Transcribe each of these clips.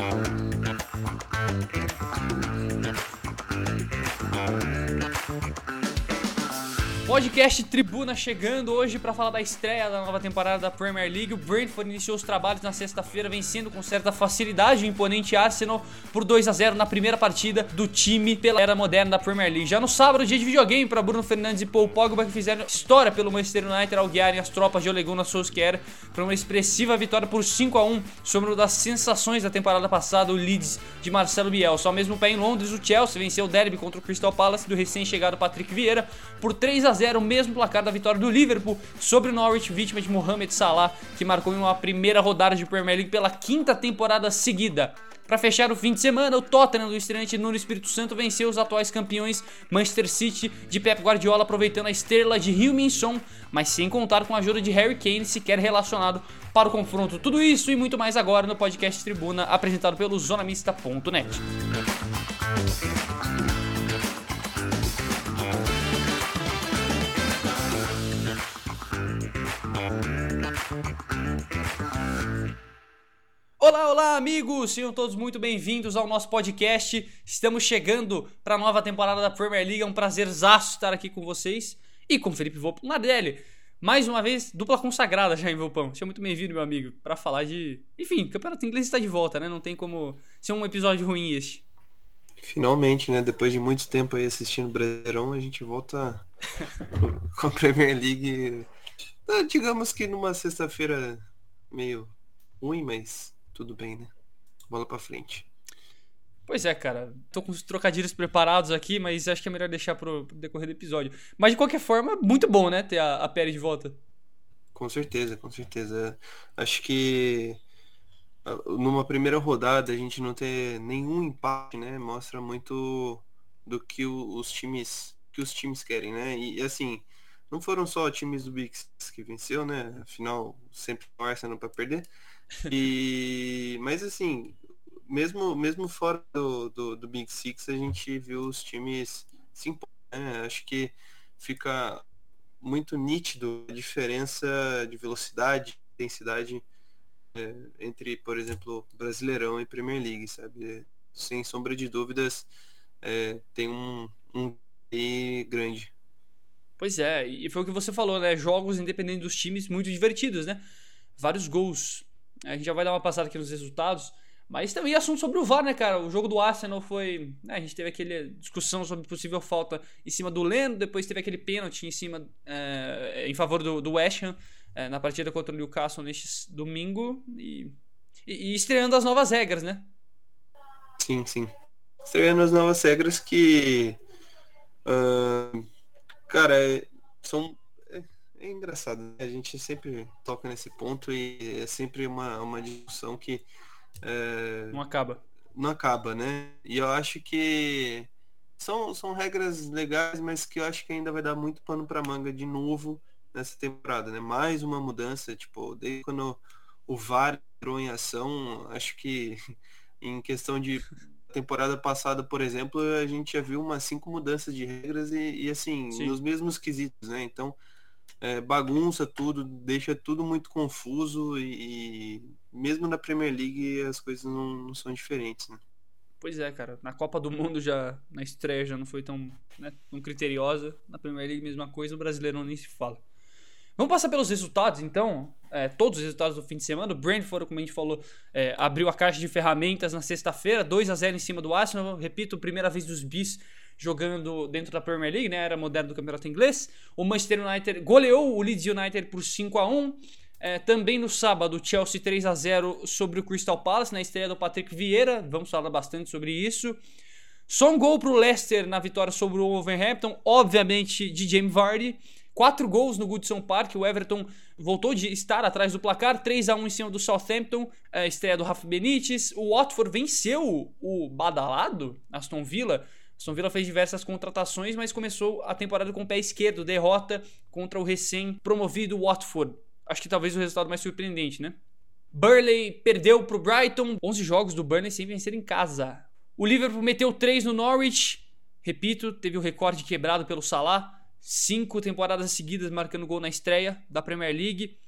Mm-hmm. Podcast Tribuna chegando hoje para falar da estreia da nova temporada da Premier League. O Brentford iniciou os trabalhos na sexta-feira, vencendo com certa facilidade o imponente Arsenal por 2 a 0 na primeira partida do time pela era moderna da Premier League. Já no sábado, dia de videogame para Bruno Fernandes e Paul Pogba, que fizeram história pelo Manchester United ao guiarem as tropas de Ole Gunnar Solskjaer para uma expressiva vitória por 5 a 1 sobre uma das sensações da temporada passada, o Leeds de Marcelo Bielsa. Ao mesmo pé em Londres, o Chelsea venceu o derby contra o Crystal Palace do recém-chegado Patrick Vieira por 3 a 0 0 o mesmo placar da vitória do Liverpool sobre o Norwich, vítima de Mohamed Salah, que marcou em uma primeira rodada de Premier League pela quinta temporada seguida. Para fechar o fim de semana, o Tottenham do estreante no Espírito Santo venceu os atuais campeões Manchester City de Pep Guardiola, aproveitando a estrela de Heung-min mas sem contar com a ajuda de Harry Kane, sequer relacionado para o confronto. Tudo isso e muito mais agora no podcast Tribuna, apresentado pelo zonamista.net. Olá, olá, amigos! Sejam todos muito bem-vindos ao nosso podcast. Estamos chegando para a nova temporada da Premier League. É um prazerzaço estar aqui com vocês e com Felipe Volpe Nardelli. Mais uma vez, dupla consagrada já em Volpão. Seja muito bem-vindo, meu amigo, para falar de. Enfim, o Campeonato Inglês está de volta, né? Não tem como ser um episódio ruim este. Finalmente, né? Depois de muito tempo aí assistindo Brasileirão, a gente volta com a Premier League. Ah, digamos que numa sexta-feira meio ruim, mas tudo bem, né? Bola pra frente. Pois é, cara. Tô com os trocadilhos preparados aqui, mas acho que é melhor deixar pro, pro decorrer do episódio. Mas de qualquer forma, muito bom, né? Ter a, a Pérez de volta. Com certeza, com certeza. Acho que ah, numa primeira rodada a gente não ter nenhum empate, né? Mostra muito do que os times que os times querem, né? E assim, não foram só times do Big Six que venceu, né? Afinal, sempre o Arsenal para perder. E, mas assim, mesmo, mesmo fora do, do, do, Big Six, a gente viu os times se impor, né? Acho que fica muito nítido a diferença de velocidade, intensidade é, entre, por exemplo, Brasileirão e Premier League, sabe? Sem sombra de dúvidas, é, tem um, um grande. Pois é, e foi o que você falou, né? Jogos independentes dos times muito divertidos, né? Vários gols a gente já vai dar uma passada aqui nos resultados. Mas também assunto sobre o VAR, né, cara? O jogo do Arsenal foi. Né, a gente teve aquele discussão sobre possível falta em cima do Leno, depois teve aquele pênalti em cima. É, em favor do, do West Ham é, na partida contra o Newcastle neste domingo. E, e, e, estreando as novas regras, né? Sim, sim. Estreando as novas regras que. Uh, cara, é, são é engraçado, né? a gente sempre toca nesse ponto e é sempre uma, uma discussão que é, não acaba. Não acaba, né? E eu acho que são, são regras legais, mas que eu acho que ainda vai dar muito pano para manga de novo nessa temporada, né? Mais uma mudança, tipo, desde quando o VAR entrou em ação, acho que em questão de temporada passada, por exemplo, a gente já viu umas cinco mudanças de regras e, e assim, Sim. nos mesmos quesitos, né? Então, é, bagunça tudo, deixa tudo muito confuso e, e, mesmo na Premier League as coisas não, não, são diferentes, né? Pois é, cara. Na Copa do Mundo já, na estreia já não foi tão, né, tão criteriosa. Na Premier League mesma coisa, no Brasileirão nem se fala. Vamos passar pelos resultados, então. É, todos os resultados do fim de semana. O Brentford, como a gente falou, é, abriu a caixa de ferramentas na sexta-feira, 2 a 0 em cima do Arsenal. Repito, primeira vez dos bis jogando dentro da Premier League, né? Era moderno do campeonato inglês. O Manchester United goleou o Leeds United por 5 a 1 é, também no sábado, Chelsea 3 a 0 sobre o Crystal Palace, na estreia do Patrick Vieira. Vamos falar bastante sobre isso. Só um gol para o Leicester na vitória sobre o Wolverhampton, obviamente de James Vardy. Quatro gols no Goodson Park. O Everton voltou de estar atrás do placar. 3 a 1 em cima do Southampton. A estreia do Rafa Benítez. O Watford venceu o badalado Aston Villa Aston Villa fez diversas contratações, mas começou a temporada com o pé esquerdo, derrota contra o recém-promovido Watford. Acho que talvez o resultado mais surpreendente, né? Burley perdeu para o Brighton, 11 jogos do Burnley sem vencer em casa. O Liverpool meteu 3 no Norwich, repito, teve o recorde quebrado pelo Salah, cinco temporadas seguidas marcando gol na estreia da Premier League.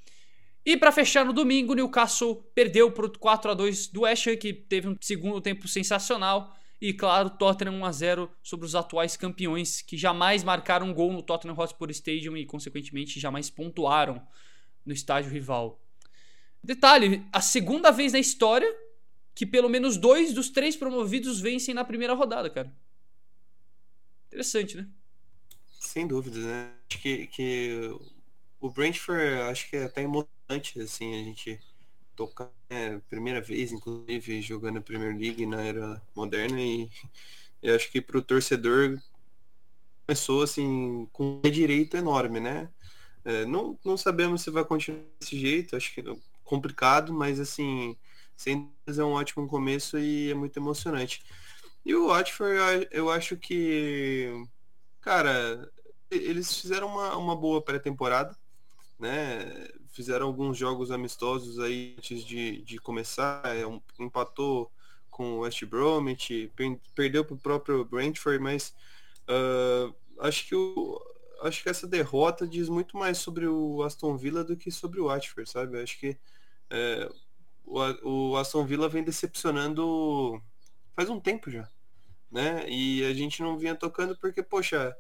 E para fechar no domingo, o Newcastle perdeu por 4 a 2 do West Ham, que teve um segundo tempo sensacional. E claro, Tottenham 1 a 0 sobre os atuais campeões, que jamais marcaram um gol no Tottenham Hotspur Stadium e consequentemente jamais pontuaram no estádio rival. Detalhe, a segunda vez na história que pelo menos dois dos três promovidos vencem na primeira rodada, cara. Interessante, né? Sem dúvida, né? Acho que, que o Brentford acho que é até emocionante, assim, a gente tocar né, primeira vez, inclusive, jogando a Premier League na era moderna e eu acho que para o torcedor começou assim com um direito enorme, né? É, não, não sabemos se vai continuar desse jeito, acho que é complicado, mas assim, sem é um ótimo começo e é muito emocionante. E o Watford, eu acho que, cara, eles fizeram uma, uma boa pré-temporada, né? Fizeram alguns jogos amistosos aí antes de, de começar, é, um, empatou com o West Bromwich, perdeu para o próprio Brentford, mas uh, acho que o, acho que essa derrota diz muito mais sobre o Aston Villa do que sobre o Watford, sabe? Acho que é, o, o Aston Villa vem decepcionando faz um tempo já, né? E a gente não vinha tocando porque, poxa,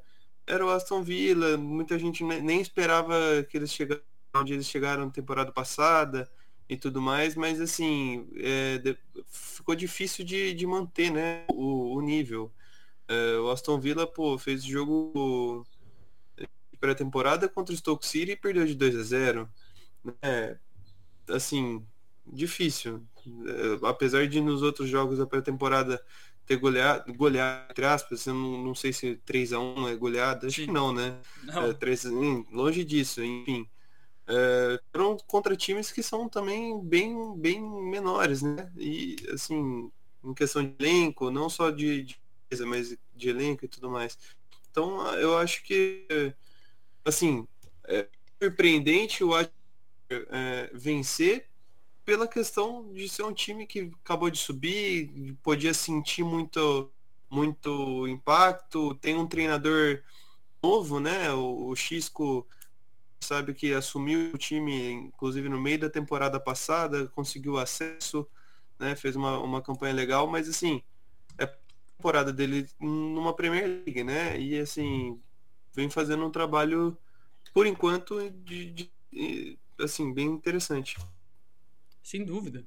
era o Aston Villa, muita gente nem esperava que eles chegassem onde eles chegaram na temporada passada e tudo mais, mas assim, é, de, ficou difícil de, de manter né, o, o nível. É, o Aston Villa pô, fez jogo pré-temporada contra o Stoke City e perdeu de 2 a 0 né? Assim, difícil. É, apesar de nos outros jogos da pré-temporada ter goleado, goleado, entre aspas, eu não, não sei se 3 a 1 é goleada, acho que não, né? Não. É, 3 longe disso, enfim. É, contra times que são também bem, bem menores, né? E assim, em questão de elenco, não só de, de mas de elenco e tudo mais. Então eu acho que assim, é surpreendente o é, vencer pela questão de ser um time que acabou de subir, podia sentir muito, muito impacto, tem um treinador novo, né? O, o Xisco sabe que assumiu o time, inclusive no meio da temporada passada, conseguiu acesso, né? Fez uma, uma campanha legal, mas assim, é a temporada dele numa Premier League, né? E assim, vem fazendo um trabalho, por enquanto, de, de assim, bem interessante. Sem dúvida.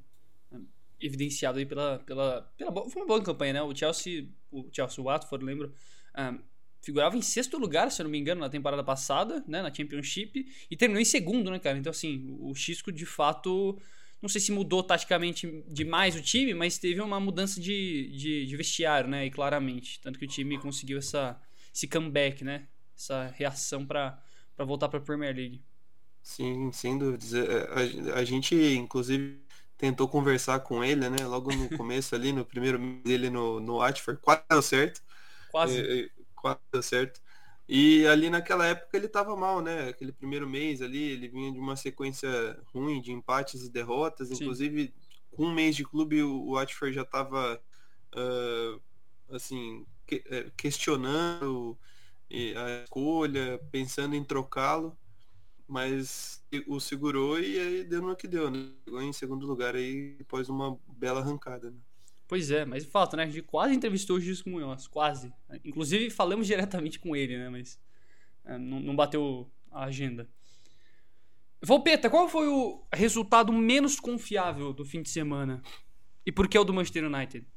Evidenciado aí pela. pela, pela foi uma boa campanha, né? O Chelsea, o Chelsea Watford, lembro, um, figurava em sexto lugar, se eu não me engano, na temporada passada, né? Na Championship, e terminou em segundo, né, cara? Então, assim, o Xisco de fato. Não sei se mudou taticamente demais o time, mas teve uma mudança de, de, de vestiário, né? E claramente. Tanto que o time conseguiu essa, esse comeback, né? Essa reação para voltar para a Premier League. Sim, sem dúvidas. É, é, a, a, gente, inclusive, tentou conversar com ele, né? Logo no começo ali, no primeiro mês dele no, no Watford, quase deu certo. Quase. É, quase deu certo. E ali naquela época ele estava mal, né? Aquele primeiro mês ali, ele vinha de uma sequência ruim de empates e derrotas. Sim. Inclusive, com um mês de clube, o Watford já estava uh, assim, que, questionando a escolha, pensando em trocá-lo mas o segurou e aí deu no que deu, né? Chegou em segundo lugar aí depois uma bela arrancada, né? Pois é, mas falta, né? A gente quase entrevistou o Gisco Munhoz, quase. Inclusive falamos diretamente com ele, né? Mas é, não, não bateu a agenda. Volpeta, qual foi o resultado menos confiável do fim de semana? E por que o do Manchester United?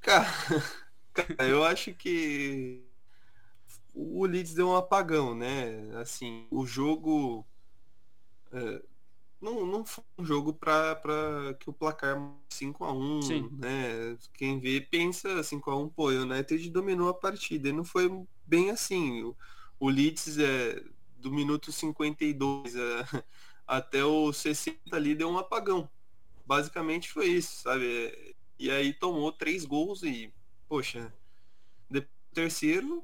Cara, cara eu acho que o Leeds deu um apagão, né? Assim, o jogo é, não, não foi um jogo para que o placar 5 a 1 Sim. né? Quem vê pensa 5 a 1 pô, o United dominou a partida. E não foi bem assim. O, o Leeds é, do minuto 52 a, até o 60 ali deu um apagão. Basicamente foi isso, sabe? E aí tomou três gols e, poxa, depois terceiro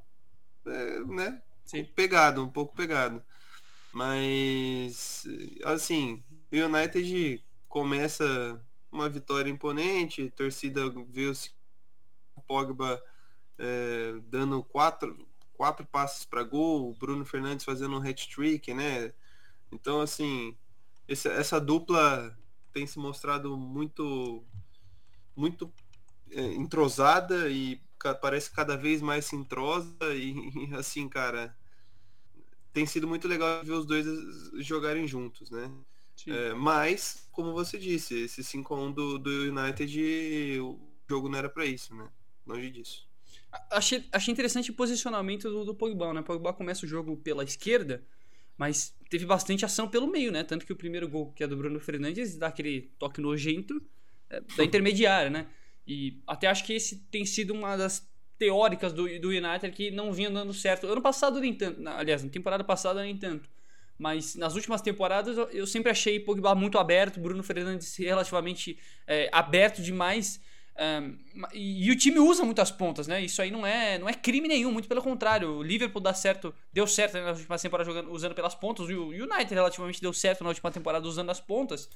é, né? Sim. Pegado, um pouco pegado. Mas, assim, o United começa uma vitória imponente, torcida vê o Pogba é, dando quatro, quatro passos para gol, o Bruno Fernandes fazendo um hat-trick, né? Então, assim, esse, essa dupla tem se mostrado muito, muito é, entrosada e parece cada vez mais se entrosa e, assim, cara, tem sido muito legal ver os dois jogarem juntos, né? É, mas, como você disse, esse 5x1 do, do United, o jogo não era para isso, né? Longe disso. Achei, achei interessante o posicionamento do, do Pogba, né? O Pogba começa o jogo pela esquerda, mas teve bastante ação pelo meio, né? Tanto que o primeiro gol, que é do Bruno Fernandes, dá aquele toque nojento é, da intermediária, né? E até acho que esse tem sido uma das teóricas do, do United que não vinha dando certo. Ano passado nem tanto, aliás, na temporada passada nem tanto. Mas nas últimas temporadas eu, eu sempre achei Pogba muito aberto, Bruno Fernandes relativamente é, aberto demais. Um, e, e, o time usa muitas pontas, né? Isso aí não é, não é crime nenhum, muito pelo contrário. O Liverpool dá certo, deu certo né, na última temporada jogando, usando pelas pontas. O United relativamente deu certo na última temporada usando as pontas.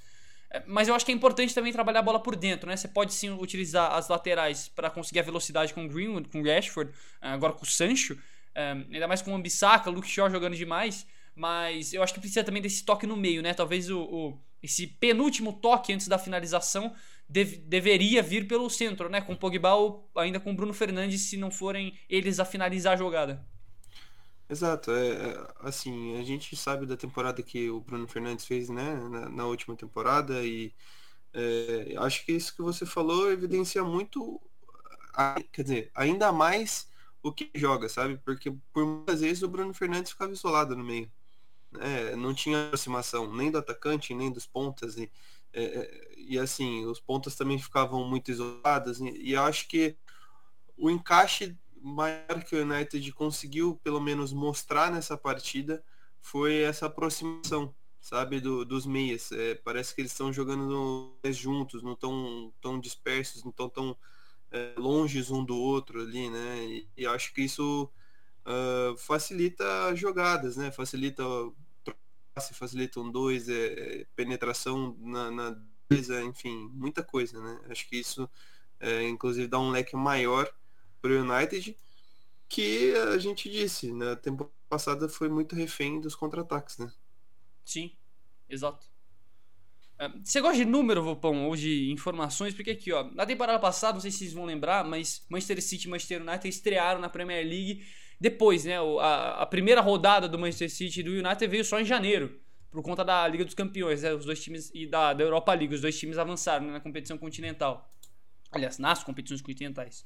Mas eu acho que é importante também trabalhar a bola por dentro, né? Você pode sim utilizar as laterais para conseguir a velocidade com o Greenwood, com o Rashford, ah, agora com o Sancho, um, ainda mais com o Ambissaca, Luke Shaw jogando demais. Mas eu acho que precisa também desse toque no meio, né? Talvez o, o esse penúltimo toque antes da finalização dev, deveria vir pelo centro, né? Com o Pogba ou ainda com o Bruno Fernandes, se não forem eles a finalizar a jogada. Exato, é, é, assim, a gente sabe da temporada que o Bruno Fernandes fez, né, na, na última temporada e é, acho que isso que você falou evidencia muito, quer dizer, ainda mais o que joga, sabe? Porque por muitas vezes o Bruno Fernandes ficava isolado no meio, né? não tinha aproximação nem do atacante, nem dos pontas e, é, é e assim, os pontas também ficavam muito isoladas e, e acho que o encaixe maior que o United conseguiu pelo menos mostrar nessa partida foi essa aproximação, sabe, do, dos meias. É, parece que eles estão jogando mais juntos, não estão tão dispersos, não estão tão, é, longes um do outro ali, né? E, e acho que isso uh, facilita jogadas, né? Facilita passe, facilita um dois, é, penetração na, na enfim, muita coisa, né? Acho que isso, é, inclusive, dá um leque maior para o United, que a gente disse, na temporada passada foi muito refém dos contra-ataques, né? Sim, exato. É, você gosta de número, Vopão, ou de informações? Porque aqui, ó, na temporada passada, não sei se vocês vão lembrar, mas Manchester City e Manchester United estrearam na Premier League depois, né? A, a primeira rodada do Manchester City e do United veio só em janeiro, por conta da Liga dos Campeões, né? Os dois times e da, da Europa League, os dois times avançaram né? na competição continental. Aliás, nas competições continentais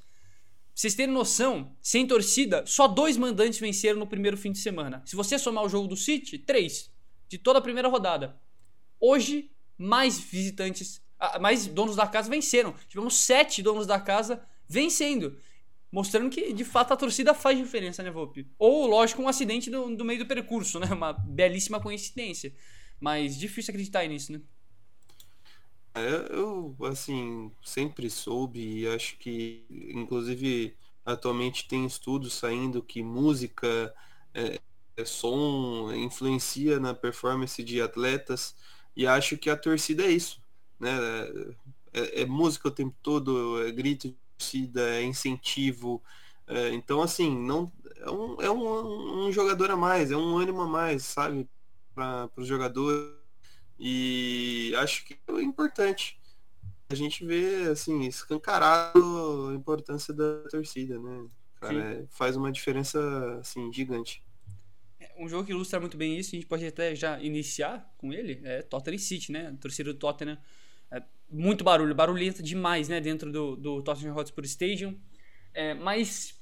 vocês terem noção, sem torcida, só dois mandantes venceram no primeiro fim de semana. Se você somar o jogo do City, três. De toda a primeira rodada. Hoje, mais visitantes, mais donos da casa venceram. Tivemos sete donos da casa vencendo. Mostrando que, de fato, a torcida faz diferença, né, Volpe? Ou, lógico, um acidente no meio do percurso, né? Uma belíssima coincidência. Mas difícil acreditar nisso, né? É, eu, assim, sempre soube e acho que, inclusive, atualmente tem estudos saindo que música, é, é som, influencia na performance de atletas e acho que a torcida é isso, né? É, é música o tempo todo, é grito de torcida, é incentivo. É, então, assim, não é, um, é um, um jogador a mais, é um ânimo a mais, sabe? Para os jogadores e acho que é importante a gente ver, assim, escancarado a importância da torcida, né? Cara, é, faz uma diferença, assim, gigante. É, um jogo que ilustra muito bem isso, a gente pode até já iniciar com ele, é Tottenham City, né? A torcida do Tottenham, é muito barulho, barulhenta demais, né? Dentro do, do Tottenham Hotspur Stadium. É, mas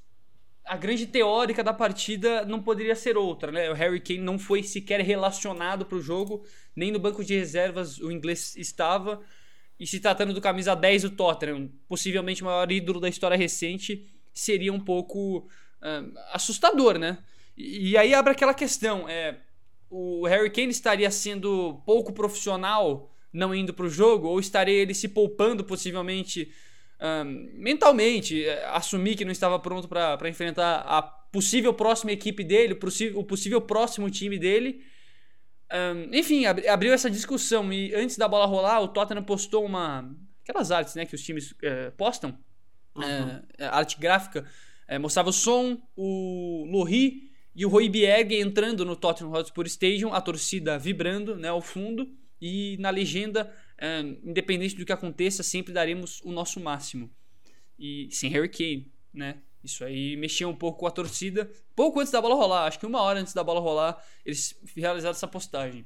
a grande teórica da partida não poderia ser outra, né? O Harry Kane não foi sequer relacionado para o jogo, nem no banco de reservas o inglês estava. E se tratando do camisa 10 do Tottenham, possivelmente o maior ídolo da história recente, seria um pouco uh, assustador, né? E, e, aí abre aquela questão, é, o Harry Kane estaria sendo pouco profissional não indo para o jogo, ou estaria ele se poupando possivelmente um, mentalmente, é, assumir que não estava pronto para enfrentar a possível próxima equipe dele, o possível, o possível próximo time dele. Um, enfim, abriu essa discussão e antes da bola rolar, o Tottenham postou uma. aquelas artes né, que os times é, postam, uhum. é, arte gráfica, é, mostrava o som, o Lohri e o Royberg entrando no Tottenham Hotspur Stadium, a torcida vibrando né, ao fundo, e na legenda, independente do que aconteça, sempre daremos o nosso máximo. E sem Harry Kane, né? Isso aí mexia um pouco com a torcida. Pouco antes da bola rolar, acho que uma hora antes da bola rolar, eles realizaram essa postagem.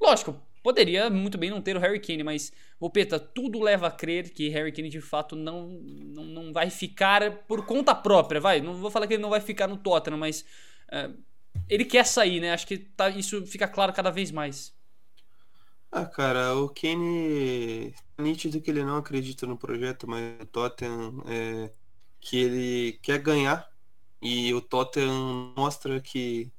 Lógico, poderia muito bem não ter o Harry Kane, mas, Opeta, tudo leva a crer que Harry Kane de fato não, não, não vai ficar por conta própria, vai. Não vou falar que ele não vai ficar no Tottenham, mas uh, ele quer sair, né? Acho que tá, isso fica claro cada vez mais. Ah, cara, o Kane. Nítido que ele não acredita no projeto, mas o Tottenham é que ele quer ganhar e o Tottenham mostra que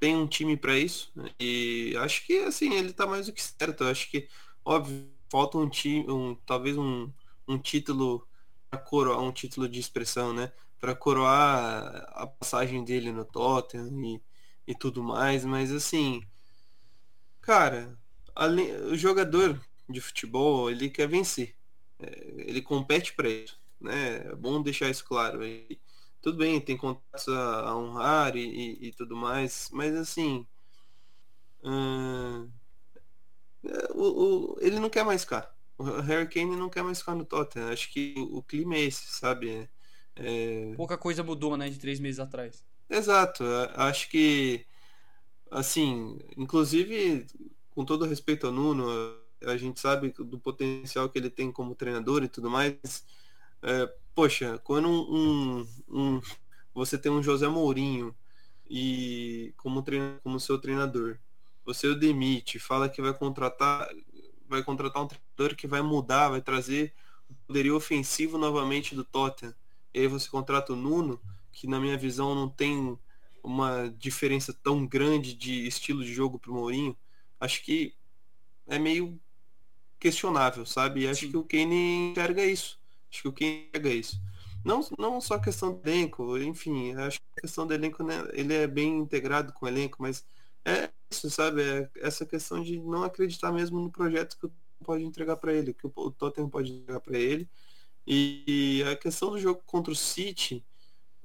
tem um time para isso e acho que assim ele tá mais do que certo. Eu acho que óbvio falta um time, um, talvez um, um título para coroar um título de expressão, né? Para coroar a passagem dele no Tottenham e, e tudo mais, mas assim, cara, o jogador de futebol ele quer vencer, é, ele compete para isso né? É bom deixar isso claro. E, tudo bem, tem contatos a, a honrar e, e, e, tudo mais, mas assim. Uh, o, o, ele não quer mais ficar. O Harry Kane não quer mais ficar no Tottenham. Acho que o, o clima é esse, sabe? É... Pouca coisa mudou, né, de três meses atrás. Exato. Acho que, assim, inclusive, com todo respeito ao Nuno, a gente sabe do potencial que ele tem como treinador e tudo mais. É, poxa, quando um, um, um, você tem um José Mourinho e como, treina, como seu treinador, você o demite, fala que vai contratar, vai contratar um treinador que vai mudar, vai trazer o poderio ofensivo novamente do Tottenham. E aí você contrata o Nuno, que na minha visão não tem uma diferença tão grande de estilo de jogo pro Mourinho. Acho que é meio questionável, sabe? E acho Sim. que o Kane enxerga isso. Acho que o quem pega isso. Não, não só a questão do elenco, enfim, acho que a questão do elenco, né, ele é bem integrado com o elenco, mas é isso, sabe? É essa questão de não acreditar mesmo no projeto que o pode entregar para ele, que o Tottenham pode entregar para ele. E a questão do jogo contra o City,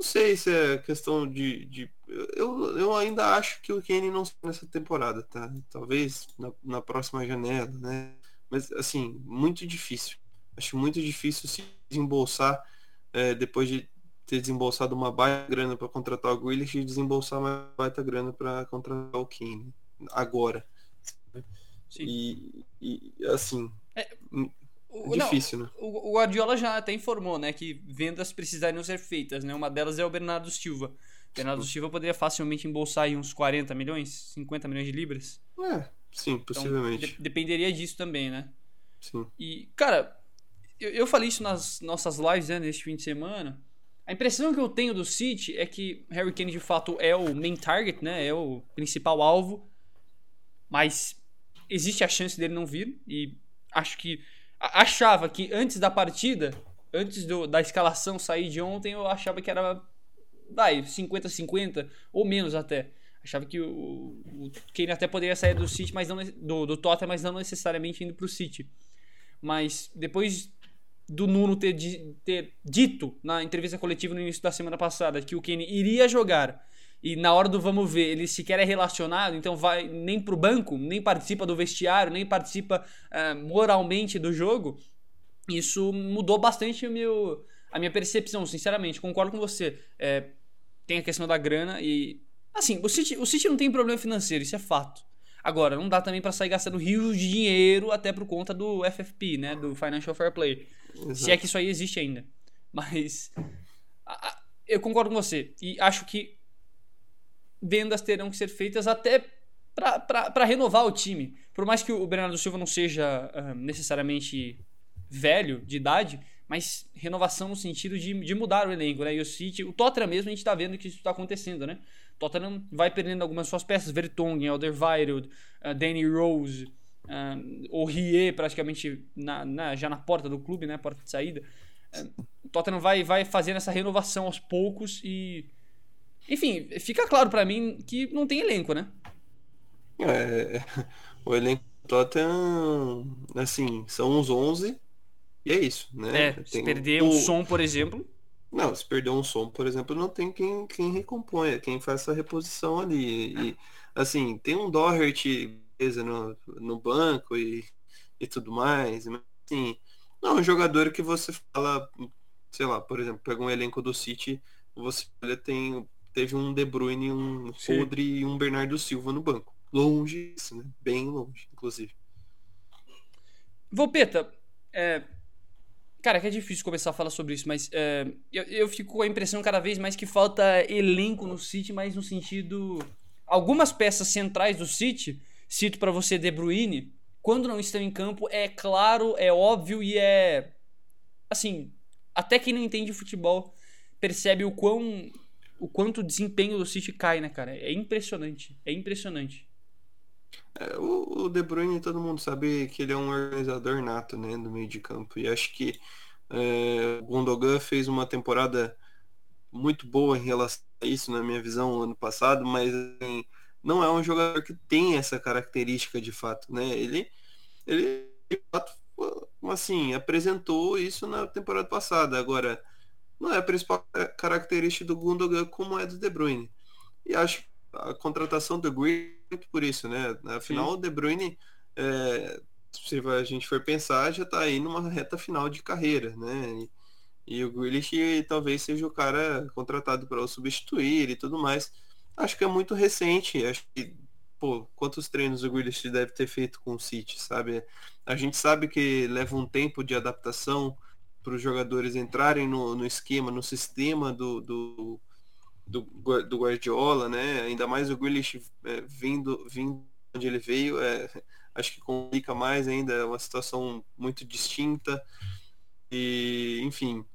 não sei se é questão de. de eu, eu ainda acho que o Kane não nessa temporada, tá? Talvez na, na próxima janela, né? Mas assim, muito difícil. Acho muito difícil se desembolsar é, depois de ter desembolsado uma baita grana para contratar o Grealish e desembolsar uma baita grana para contratar o Kane agora. Sim. E, e assim, é, o, difícil, não, né? O, Guardiola já até informou, né, que vendas precisariam ser feitas, né? Uma delas é o Bernardo Silva. O Bernardo Silva poderia facilmente embolsar aí uns 40 milhões, 50 milhões de libras. É, sim, então, possivelmente. Então, de, dependeria disso também, né? Sim. E, cara, eu, eu falei isso nas nossas lives né, neste fim de semana. A impressão que eu tenho do City é que Harry Kane de fato é o main target, né? É o principal alvo. Mas existe a chance dele não vir. E acho que. Achava que antes da partida, antes do, da escalação sair de ontem, eu achava que era. Vai, 50-50, ou menos até. Achava que o, o Kane até poderia sair do City, mas não do, do Tottenham, mas não necessariamente indo pro City. Mas depois do Nuno ter, ter dito na entrevista coletiva no início da semana passada que o Kane iria jogar e na hora do vamos ver ele sequer é relacionado, então vai nem pro banco, nem participa do vestiário, nem participa uh, moralmente do jogo, isso mudou bastante o meu, a minha percepção, sinceramente. Concordo com você. É, tem a questão da grana e. Assim, o City, o City não tem problema financeiro, isso é fato. Agora, não dá também para sair gastando rios de dinheiro até por conta do FFP, né? Do Financial Fair Play. Exato. Se é que isso aí existe ainda. Mas. A, a, eu concordo com você. E acho que vendas terão que ser feitas até para renovar o time. Por mais que o Bernardo Silva não seja uh, necessariamente velho de idade, mas renovação no sentido de, de mudar o elenco, né? E o City, o Tottenham mesmo, a gente tá vendo que isso tá acontecendo, né? O Tottenham vai perdendo algumas suas peças, Vertonghen, Alderweireld, uh, Danny Rose, uh, o Rie praticamente na, na, já na porta do clube, né? Porta de saída. Uh, o Tottenham vai, vai fazendo essa renovação aos poucos e... Enfim, fica claro para mim que não tem elenco, né? É, o elenco do Tottenham, assim, são uns 11 e é isso, né? É, se perder o som, por exemplo. Não, se perder um som, por exemplo, não tem quem, quem recomponha, quem faz essa reposição ali. E, assim, tem um Doherty no, no banco e, e tudo mais, mas assim, não é um jogador que você fala, sei lá, por exemplo, pega um elenco do City, você olha, tem, teve um De Bruyne, um Rodri e um Bernardo Silva no banco. Longe isso, né? Bem longe, inclusive. Volpeta, é, Cara, que é difícil começar a falar sobre isso, mas é, eu, eu fico com a impressão cada vez mais que falta elenco no City, mas no sentido. Algumas peças centrais do City, cito para você De Bruyne, quando não estão em campo, é claro, é óbvio e é. Assim, até quem não entende futebol percebe o quão. O quanto o desempenho do City cai, né, cara? É impressionante. É impressionante. É, o, De Bruyne, todo mundo sabe que ele é um organizador nato, né, do meio de campo. E acho que é, o Gundogan fez uma temporada muito boa em relação a isso, na minha visão, ano passado, mas assim, não é um jogador que tem essa característica de fato, né? Ele, ele de fato, assim, apresentou isso na temporada passada. Agora, não é a principal característica do Gundogan como é do De Bruyne. E acho que a contratação do Green muito por isso, né? Afinal, Sim. o De Bruyne, é, se a gente for pensar, já está aí numa reta final de carreira, né? E, e o Grealish talvez seja o cara contratado para o substituir e tudo mais. Acho que é muito recente. Acho que, pô, quantos treinos o Grealish deve ter feito com o City, sabe? A gente sabe que leva um tempo de adaptação para os jogadores entrarem no, no esquema, no sistema do, do do, do Guardiola, né? Ainda mais o Grealish é, vindo, vindo onde ele veio, é, acho que complica mais ainda, é uma situação muito distinta. E, enfim,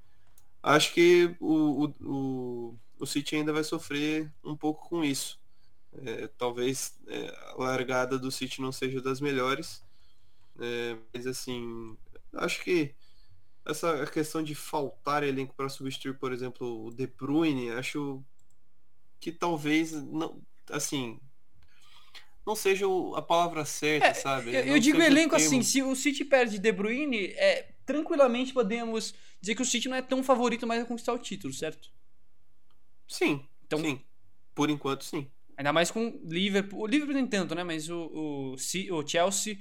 acho que o, o, o, o City ainda vai sofrer um pouco com isso. É, talvez é, a largada do City não seja das melhores, é, mas assim, acho que essa questão de faltar elenco para substituir, por exemplo, o De Bruyne, acho que talvez não, assim, não seja a palavra certa, é, sabe? Eu, eu digo elenco assim, se o City perde De Bruyne, é, tranquilamente podemos dizer que o City não é tão favorito mais a conquistar o título, certo? Sim. Então, sim. Por enquanto, sim. Ainda mais com o Liverpool. O Liverpool nem tanto, né? Mas o, o, o Chelsea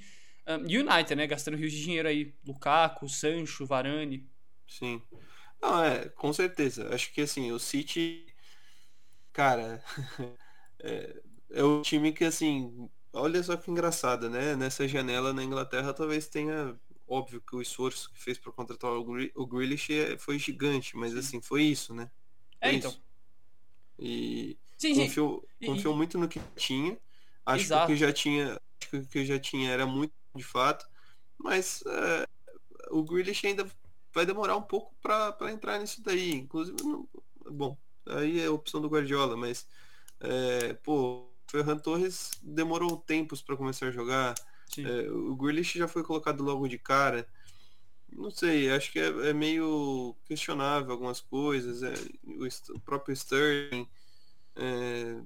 e um, United, né? Gastando rios de dinheiro aí. Lukaku, Sancho, Varane. Sim. Não, é, com certeza. Acho que assim, o City cara, é, é o time que assim, olha só que engraçado, né? Nessa janela na Inglaterra talvez tenha, óbvio que o esforço que fez para contratar o, Gr o Grealish é, foi gigante, mas sim. assim, foi isso, né? É, foi é, então. Isso. E sim, confiou, sim. confiou e, muito no que tinha. Acho exato. que o que já tinha, acho que o que já tinha era muito de fato, mas é, o Grealish ainda vai demorar um pouco para entrar nisso daí. Inclusive, não, bom, aí é a opção do Guardiola, mas é, pô, Ferran Torres demorou tempos para começar a jogar. É, o Grealish já foi colocado logo de cara. Não sei, acho que é, é meio questionável algumas coisas. É, o, o, próprio Sterling é.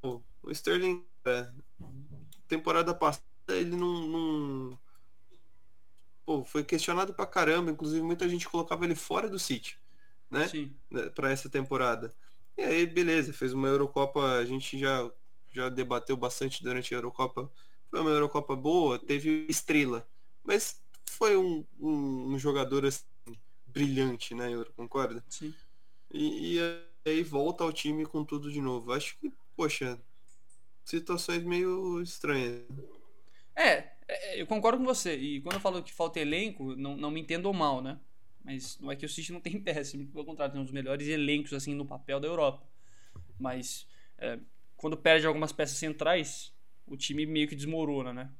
Pô, o Sterling é, temporada passada ele não, não pô, foi questionado pra caramba, inclusive muita gente colocava ele fora do City né? né Para essa temporada. E aí, beleza, fez uma Eurocopa, a gente já, já debateu bastante durante a Eurocopa. Foi uma Eurocopa boa, teve estrela. Mas foi um, um, um jogador assim, brilhante, né, Euro, concorda? Sim. E, e, aí volta ao time com tudo de novo. Acho que, poxa, situações meio estranhas. É, é eu concordo com você. E quando eu falo que falta elenco, não, não me entendo mal, né? Mas não é que o City não tem péssimo, pelo contrário, tem um dos melhores elencos assim no papel da Europa. Mas é, quando perde algumas peças centrais, o time meio que desmorona, né?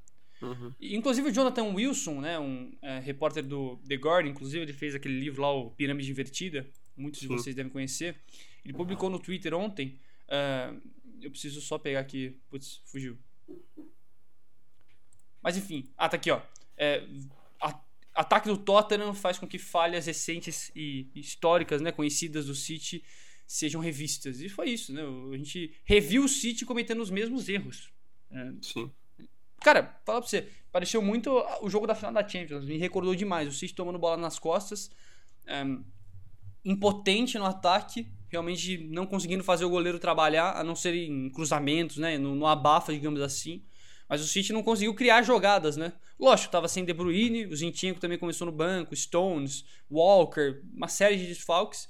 Uhum. E, inclusive o Jonathan Wilson, né, um é, repórter do The Guardian, inclusive ele fez aquele livro lá, o Pirâmide Invertida, muitos Sim. de vocês devem conhecer. Ele publicou no Twitter ontem. Uh, eu preciso só pegar aqui. Putz, fugiu. Mas enfim. Ah, tá aqui, ó. É, ataque do Tottenham faz com que falhas recentes e históricas, né, conhecidas do City sejam revistas. E foi isso, né? A gente reviu o City cometendo os mesmos erros. É. Sim. Cara, fala pra você, pareceu muito o jogo da final da Champions, me recordou demais. O City tomando bola nas costas. Um, impotente no ataque, realmente não conseguindo fazer o goleiro trabalhar, a não ser em cruzamentos, né, no, no abafa, digamos assim. Mas o City não conseguiu criar jogadas, né? Lógico, tava sem De Bruyne, o Zinchenko também começou no banco, Stones, Walker, uma série de desfalques.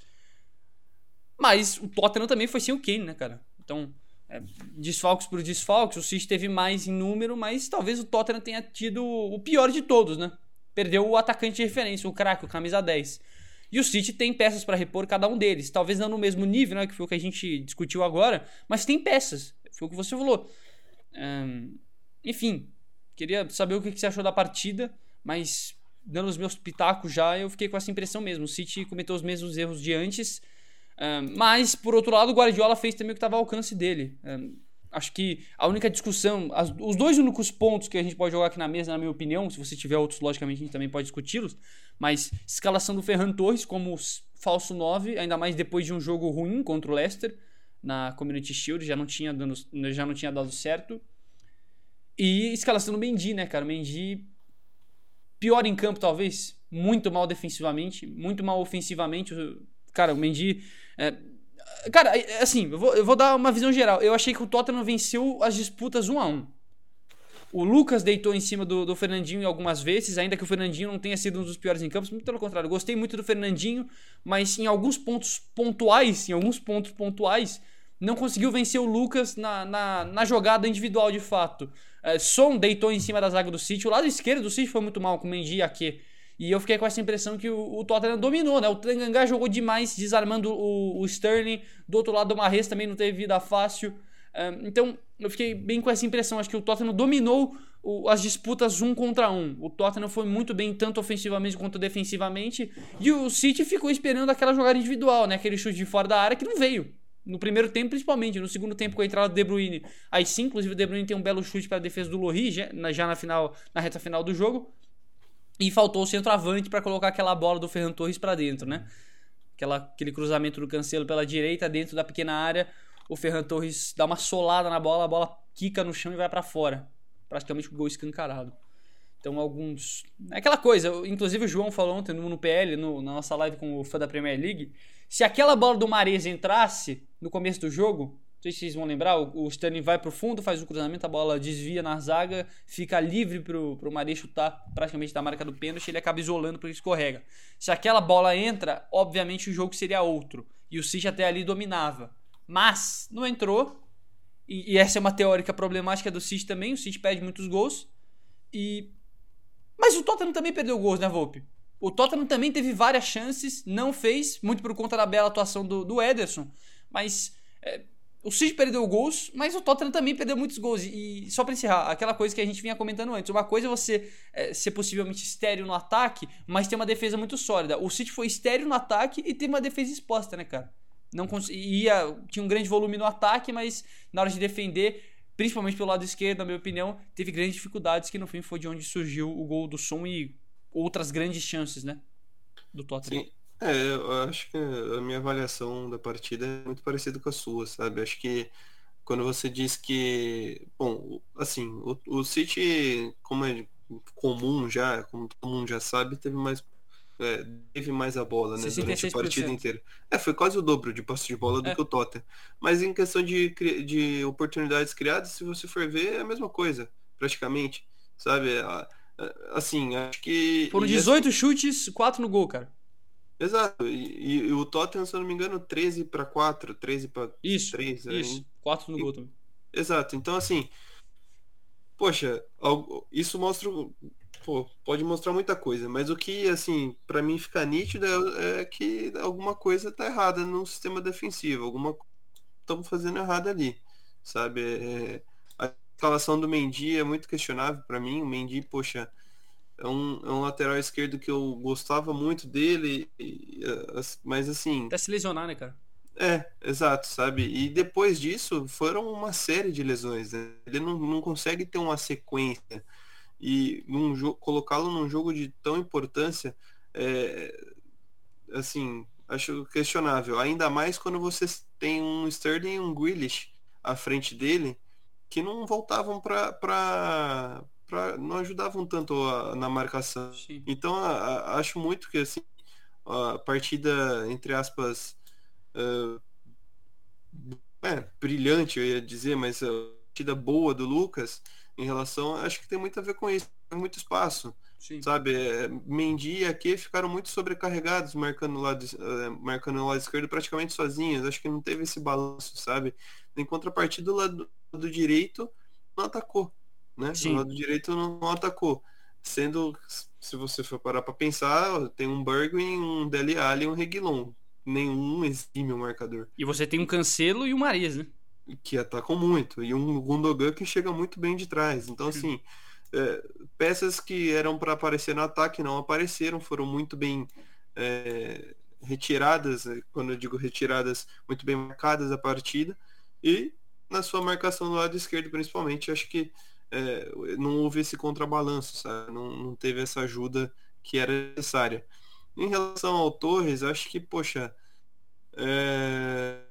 Mas o Tottenham também foi sem o Kane, né, cara? Então, é, desfalques por desfalques, o City teve mais em número, mas talvez o Tottenham tenha tido o pior de todos, né? Perdeu o atacante de referência, o craque, o camisa 10. E o City tem peças para repor cada um deles. Talvez não no mesmo nível, né, que foi o que a gente discutiu agora, mas tem peças. Foi o que você falou. Um, enfim, queria saber o que você achou da partida, mas dando os meus pitacos já, eu fiquei com essa impressão mesmo. O City cometeu os mesmos erros de antes, mas por outro lado, o Guardiola fez também o que estava ao alcance dele. Acho que a única discussão, os dois únicos pontos que a gente pode jogar aqui na mesa, na minha opinião, se você tiver outros, logicamente a gente também pode discuti-los, mas escalação do Ferran Torres como falso 9, ainda mais depois de um jogo ruim contra o Leicester na Community Shield, já não tinha, dando, já não tinha dado certo. E escalação do Mendy, né, cara? O Mendy pior em campo, talvez. Muito mal defensivamente, muito mal ofensivamente. Cara, o Mendy. É... Cara, assim, eu vou, eu vou dar uma visão geral. Eu achei que o Tottenham venceu as disputas 1 a 1 o Lucas deitou em cima do, do Fernandinho algumas vezes, ainda que o Fernandinho não tenha sido um dos piores em campo. Muito pelo contrário, gostei muito do Fernandinho, mas em alguns pontos pontuais, em alguns pontos pontuais, não conseguiu vencer o Lucas na, na, na jogada individual de fato. É, Son deitou em cima da zaga do City. O lado esquerdo do City foi muito mal com o Mendy Ake. E eu fiquei com essa impressão que o, o Tottenham dominou, né? O Tanganga jogou demais, desarmando o, o Sterling. Do outro lado, o Marres também não teve vida fácil. É, então, eu fiquei bem com essa impressão. Acho que o Tottenham dominou o, as disputas um contra um. O Tottenham foi muito bem, tanto ofensivamente quanto defensivamente. E o City ficou esperando aquela jogada individual, né? Aquele chute de fora da área que não veio. No primeiro tempo, principalmente. No segundo tempo, com a entrada do De Bruyne. Aí sim, inclusive, o De Bruyne tem um belo chute para a defesa do Lohri, já, já na, final, na reta final do jogo. E faltou o centroavante para colocar aquela bola do Ferran Torres para dentro, né? Aquela, aquele cruzamento do Cancelo pela direita, dentro da pequena área. O Ferran Torres dá uma solada na bola, a bola quica no chão e vai para fora. Praticamente o gol escancarado. Então, alguns. É aquela coisa, inclusive o João falou ontem no, PL, no, na nossa live com o fã da Premier League. Se aquela bola do Mares entrasse no começo do jogo, não sei se vocês vão lembrar, o, o Sterling vai pro fundo, faz o cruzamento, a bola desvia na zaga, fica livre pro, pro Mares chutar praticamente da marca do pênalti, ele acaba isolando porque escorrega. Se aquela bola entra, obviamente o jogo seria outro. E o City até ali dominava. Mas não entrou. E, e essa é uma teórica problemática do City também. O City perde muitos gols. E mas o Tottenham também perdeu gols, né, Volpe? O Tottenham também teve várias chances, não fez, muito por conta da bela atuação do, do Ederson. Mas é, o City perdeu gols, mas o Tottenham também perdeu muitos gols. E, só para encerrar, aquela coisa que a gente vinha comentando antes: uma coisa é você é, ser possivelmente estéreo no ataque, mas ter uma defesa muito sólida. O City foi estéreo no ataque e teve uma defesa exposta, né, cara? Não ia, tinha um grande volume no ataque, mas na hora de defender principalmente pelo lado esquerdo, na minha opinião, teve grandes dificuldades, que no fim foi de onde surgiu o gol do Som e outras grandes chances, né? Do Tottenham. Sim. É, eu acho que a minha avaliação da partida é muito parecida com a sua, sabe? Acho que quando você diz que, bom, assim, o, o City, como é comum já, como todo mundo já sabe, teve mais é, teve mais a bola, né? Durante a partida inteira. É, foi quase o dobro de posse de bola do é. que o Tottenham. Mas em questão de, de oportunidades criadas, se você for ver, é a mesma coisa, praticamente. Sabe? Assim, acho que. Foram 18 assim... chutes, 4 no gol, cara. Exato. E, e, o Tottenham, se eu não me engano, 13 para 4, 13 para 3. Isso. Aí. 4 no e... gol também. Exato. Então, assim. Poxa, isso mostra pô, pode mostrar muita coisa, mas o que, assim, para mim fica nítido é, é, que alguma coisa tá errada no sistema defensivo, alguma estamos fazendo errado ali, sabe? É, a escalação do Mendy é muito questionável para mim, o Mendy, poxa, é um, é um lateral esquerdo que eu gostava muito dele, e, mas assim... Até se lesionar, né, cara? É, exato, sabe? E depois disso foram uma série de lesões. Né? Ele não, não consegue ter uma sequência e colocá-lo num jogo de tão importância, é, assim, acho questionável. Ainda mais quando você tem um Sterling e um Grealish à frente dele, que não voltavam para não ajudavam tanto a, na marcação. Sim. Então a, a, acho muito que assim a partida, entre aspas, uh, é, brilhante, eu ia dizer, mas a partida boa do Lucas em relação, acho que tem muito a ver com isso, tem muito espaço. Sim. Sabe, é, Mendy e Ake ficaram muito sobrecarregados, marcando o lado, uh, marcando o lado esquerdo praticamente sozinhos. Acho que não teve esse balanço, sabe? Em contrapartida, o lado, lado direito não atacou, né? Sim. O lado direito não, não atacou. Sendo, se você for parar para pensar, tem um Bergwijn, um Dele Alli e um Reguilon. Nenhum exime o marcador. E você tem um Cancelo e um Marias, né? Que atacam muito. E um Gundogan que chega muito bem de trás. Então, assim, é, peças que eram para aparecer no ataque não apareceram, foram muito bem é, retiradas, é, quando eu digo retiradas, muito bem marcadas a partida. E na sua marcação do lado esquerdo, principalmente, acho que é, não houve esse contrabalanço, sabe? Não, não teve essa ajuda que era necessária. Em relação ao Torres, acho que, poxa, é,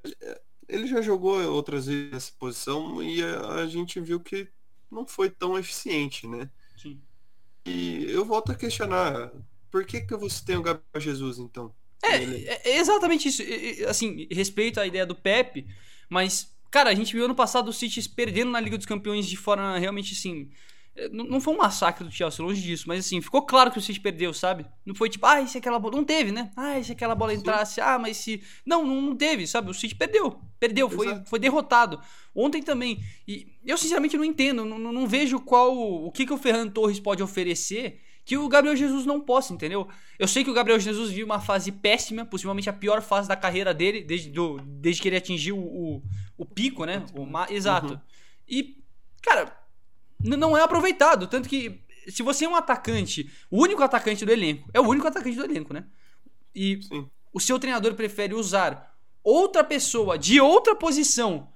ele já jogou outras vezes nessa posição e a, a, gente viu que não foi tão eficiente, né? Sim. E eu volto a questionar, por que que você tem o Gabriel Jesus, então? É, é, é exatamente isso. Assim, respeito à ideia do Pepe, mas Cara, a gente viu ano passado o City perdendo na Liga dos Campeões de forma realmente assim. Eh, não foi um massacre do Chelsea, longe disso, mas assim, ficou claro que o City perdeu, sabe? Não foi tipo, ah, se aquela bola. Não teve, né? Ah, se aquela bola entrasse, ah, mas se. Não, não, teve, sabe? O City perdeu. Perdeu, foi, foi derrotado. Ontem também. E eu sinceramente não entendo, não, não vejo qual. O que, que o Ferran Torres pode oferecer que o Gabriel Jesus não possa, entendeu? Eu sei que o Gabriel Jesus viu uma fase péssima, possivelmente a pior fase da carreira dele, desde, do, desde que ele atingiu o, o pico, né? O. Exato. Uhum. E, cara, não é aproveitado. Tanto que, se você é um atacante, o único atacante do elenco, é o único atacante do elenco, né? E Sim. o seu treinador prefere usar outra pessoa de outra posição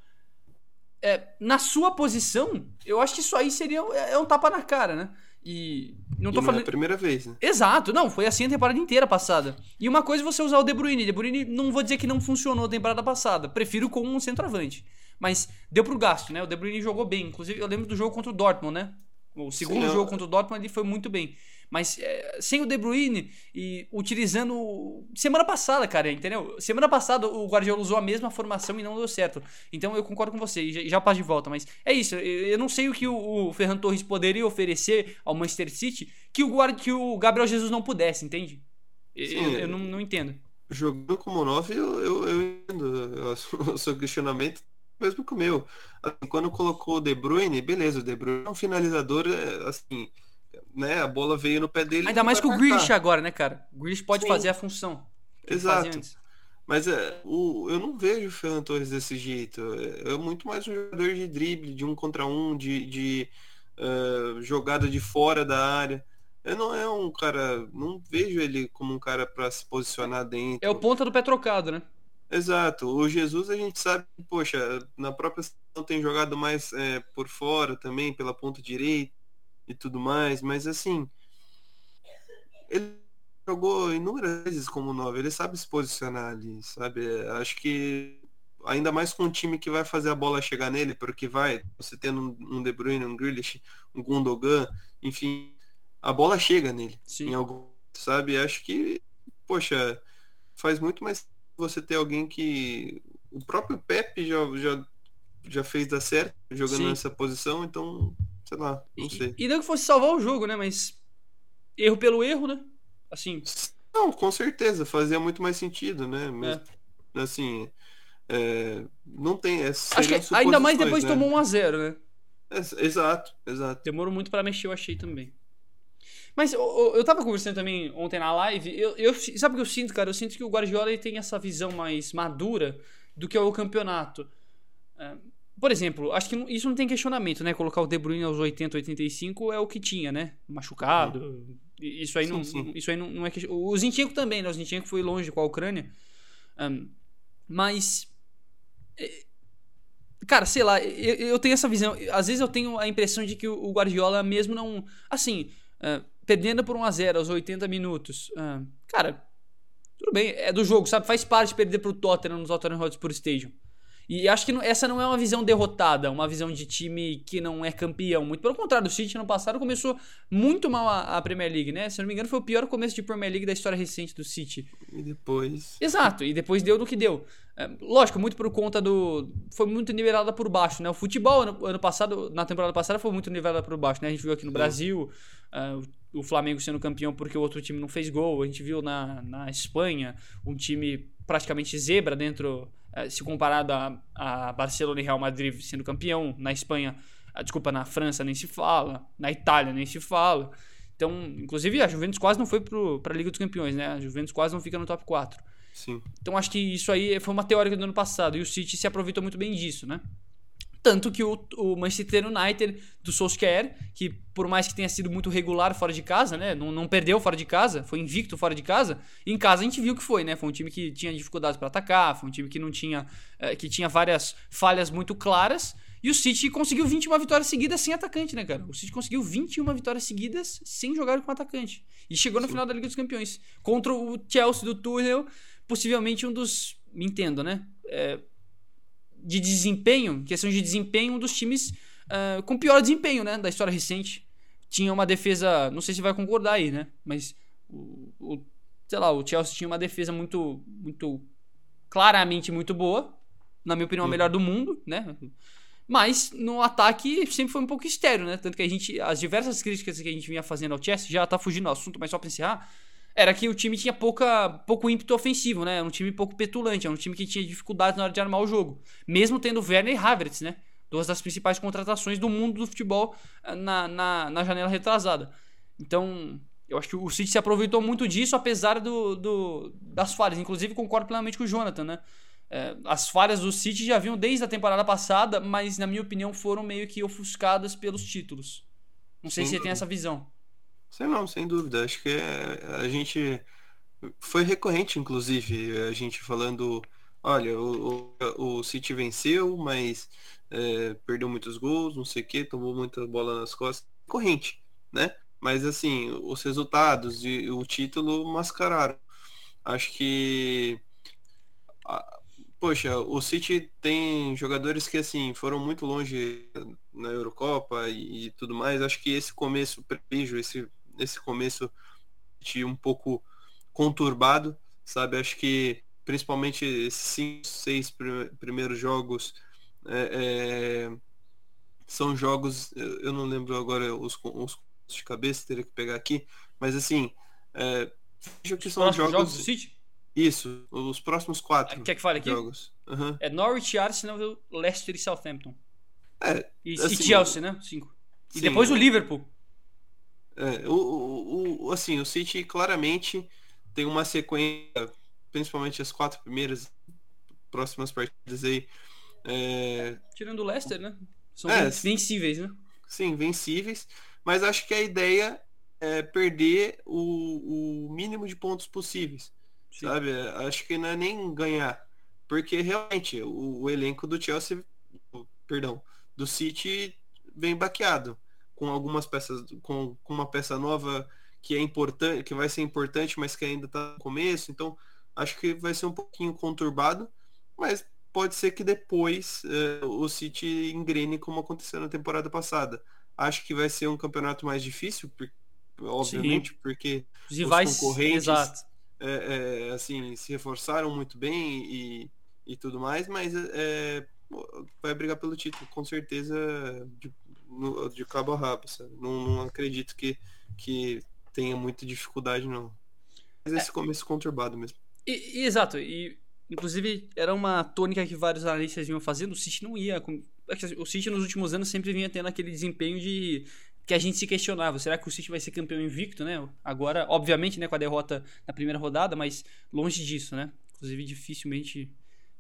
é, na sua posição, eu acho que isso aí seria é, é um tapa na cara, né? E não tô e não falando. É a primeira vez, né? Exato, não, foi assim a temporada inteira passada. E uma coisa é você usar o De Bruyne. De Bruyne não vou dizer que não funcionou a temporada passada. Prefiro com um centroavante. Mas deu pro gasto, né? O De Bruyne jogou bem. Inclusive, eu lembro do jogo contra o Dortmund, né? O segundo Sim, jogo contra o Dortmund ele foi muito bem. Mas é, sem o De Bruyne e utilizando. Semana passada, cara, entendeu? Semana passada o Guardiola usou a mesma formação e não deu certo. Então eu concordo com você e já, já passo de volta. Mas é isso. Eu não sei o que o, o Ferran Torres poderia oferecer ao Manchester City que o, Guard, que o Gabriel Jesus não pudesse, entende? Sim, eu, eu não, não, entendo. Jogando como 9, eu, eu, eu entendo. O seu questionamento mesmo que o meu. Assim, quando colocou o De Bruyne, beleza, o De Bruyne é um finalizador, é, assim, né, a bola veio no pé dele. Ainda mais com o Grealish agora, né, cara? O Grealish pode Sim. fazer a função. Exato. Mas é, o, eu não vejo o Ferran Torres desse jeito. É, é, muito mais um jogador de drible, de um contra um, de, de uh, jogada de fora da área. Eu não é um cara. Não vejo ele como um cara para se posicionar dentro. É o ponta do pé trocado, né? Exato. O Jesus a gente sabe poxa, na própria não tem jogado mais é, por fora também, pela ponta direita e tudo mais, mas assim, ele jogou inúmeras vezes como nove, ele sabe se posicionar ali, sabe? Acho que ainda mais com um time que vai fazer a bola chegar nele, porque vai, você tendo um De Bruyne, um Grealish, um Gundogan, enfim, a bola chega nele Sim. em algum, sabe? Acho que, poxa, faz muito mais você ter alguém que o próprio Pepe já já, já fez dar certo jogando Sim. nessa posição, então sei lá, não sei. E, e não que fosse salvar o jogo, né? Mas erro pelo erro, né? Assim. Não, com certeza, fazia muito mais sentido, né? Mesmo, é. Assim, é, não tem. É, Acho que ainda mais depois né? tomou 1 a 0 né? É, exato, exato. Demorou muito para mexer, eu achei também. Mas eu, eu tava conversando também ontem na live. Eu, eu, sabe o que eu sinto, cara? Eu sinto que o Guardiola tem essa visão mais madura do que é o campeonato. É, por exemplo, acho que isso não tem questionamento, né? Colocar o De Bruyne aos 80, 85 é o que tinha, né? Machucado. Uhum. Isso aí, sim, não, sim. Isso aí não, não é que... O Zinchenko também, né? O Zinchenko foi longe com a Ucrânia. Um, mas... É, cara, sei lá, eu, eu, tenho essa visão. Às vezes eu tenho a impressão de que o Guardiola mesmo não... Assim, uh, perdendo por 1x0 aos 80 minutos. Uh, cara, tudo bem, é do jogo, sabe? Faz parte perder pro Tottenham nos Tottenham Hotspur Stadium. E acho que essa não é uma visão derrotada, uma visão de time que não é campeão. Muito pelo contrário, o City no passado começou muito mal a, a, Premier League, né? Se eu não me engano, foi o pior começo de Premier League da história recente do City. E depois. Exato, e depois deu do que deu. É, lógico, muito por conta do. Foi muito nivelada por baixo, né? O futebol ano, ano passado, na temporada passada, foi muito nivelada por baixo, né? A gente viu aqui no. Brasil uh, o Flamengo sendo campeão porque o outro time não fez gol. A gente viu na, na Espanha um time praticamente zebra dentro se comparado a, a Barcelona e Real Madrid sendo campeão, na Espanha, ah, desculpa, na França nem se fala, na Itália nem se fala. Então, inclusive, a Juventus quase não foi para a Liga dos Campeões, né? A Juventus quase não fica no top 4. Sim. Então, acho que isso aí foi uma teórica do ano passado e o City se aproveitou muito bem disso, né? Tanto que o, o Manchester United do Solskjaer, que por mais que tenha sido muito regular fora de casa, né? Não, não perdeu fora de casa, foi invicto fora de casa. Em casa a gente viu que foi, né? Foi um time que tinha dificuldades para atacar, foi um time que não tinha. É, que tinha várias falhas muito claras. E o City conseguiu 21 vitórias seguidas sem atacante, né, cara? O City conseguiu 21 vitórias seguidas sem jogar com atacante. E chegou no final da Liga dos Campeões. Contra o Chelsea do Tuchel, possivelmente um dos. Me entendo, né? É, de desempenho, questão de desempenho, um dos times uh, com pior desempenho, né, da história recente. Tinha uma defesa, não sei se vai concordar aí, né, mas o, o sei lá, o Chelsea tinha uma defesa muito, muito claramente muito boa, na minha opinião, a melhor do mundo, né? Mas no ataque sempre foi um pouco estéreo, né? Tanto que a gente, as diversas críticas que a gente vinha fazendo ao Chelsea, já tá fugindo do assunto, mas só pra encerrar, era que o time tinha pouca, pouco ímpeto ofensivo, né? Era um time pouco petulante, era um time que tinha dificuldades na hora de armar o jogo. Mesmo tendo Werner e Havertz, né? Duas das principais contratações do mundo do futebol eh, na, na, na janela retrasada. Então, eu acho que o City se aproveitou muito disso, apesar do, do, das falhas. Inclusive, concordo plenamente com o Jonathan, né? É, as falhas do City já vinham desde a temporada passada, mas, na minha opinião, foram meio que ofuscadas pelos títulos. Não sei Sim. se você tem essa visão. Sei não, sem dúvida. Acho que é, a gente foi recorrente, inclusive, a gente falando, olha, o, o, o City venceu, mas é, perdeu muitos gols, não sei o que, tomou muita bola nas costas. Corrente, né? Mas assim, os resultados e o título mascararam. Acho que Poxa, o City tem jogadores que assim foram muito longe na Eurocopa e, e tudo mais. Acho que esse começo prejo, esse nesse começo de um pouco conturbado, sabe? Acho que principalmente esses cinco, seis primeiros jogos é, é, são jogos, eu não lembro agora os, os de cabeça, teria que pegar aqui, mas assim, é, vejo que os são jogos... jogos do City? Isso, os próximos quatro Quer que fale aqui? jogos. Uhum. É Norwich, Arsenal, Leicester e Southampton. É, e, assim, e Chelsea, né? Cinco. E sim, depois o Liverpool. É, o, o, o, assim, o City claramente tem uma sequência, principalmente as quatro primeiras próximas partidas aí. É... Tirando o Leicester, né? São é, vencíveis, né? Sim, vencíveis. Mas acho que a ideia é perder o, o mínimo de pontos possíveis. Sim. Sabe? Acho que não é nem ganhar. Porque realmente o, o elenco do Chelsea, perdão, do City vem baqueado com algumas peças, com, com uma peça nova que é importante, que vai ser importante, mas que ainda está no começo. Então, acho que vai ser um pouquinho conturbado, mas pode ser que depois uh, o City engrene como aconteceu na temporada passada. Acho que vai ser um campeonato mais difícil, obviamente, Sim. porque os, os concorrentes é, é, assim, se reforçaram muito bem e, e tudo mais, mas é, vai brigar pelo título, com certeza, de, no, de cabo a rabo, sabe? Não, não acredito que, que tenha muita dificuldade, não. Mas esse é, começo conturbado mesmo. E, e, exato, e inclusive era uma tônica que vários analistas vinham fazendo, o City não ia. É o City nos últimos anos sempre vinha tendo aquele desempenho de que a gente se questionava, será que o City vai ser campeão invicto, né? Agora, obviamente, né, com a derrota na primeira rodada, mas longe disso, né? Inclusive, dificilmente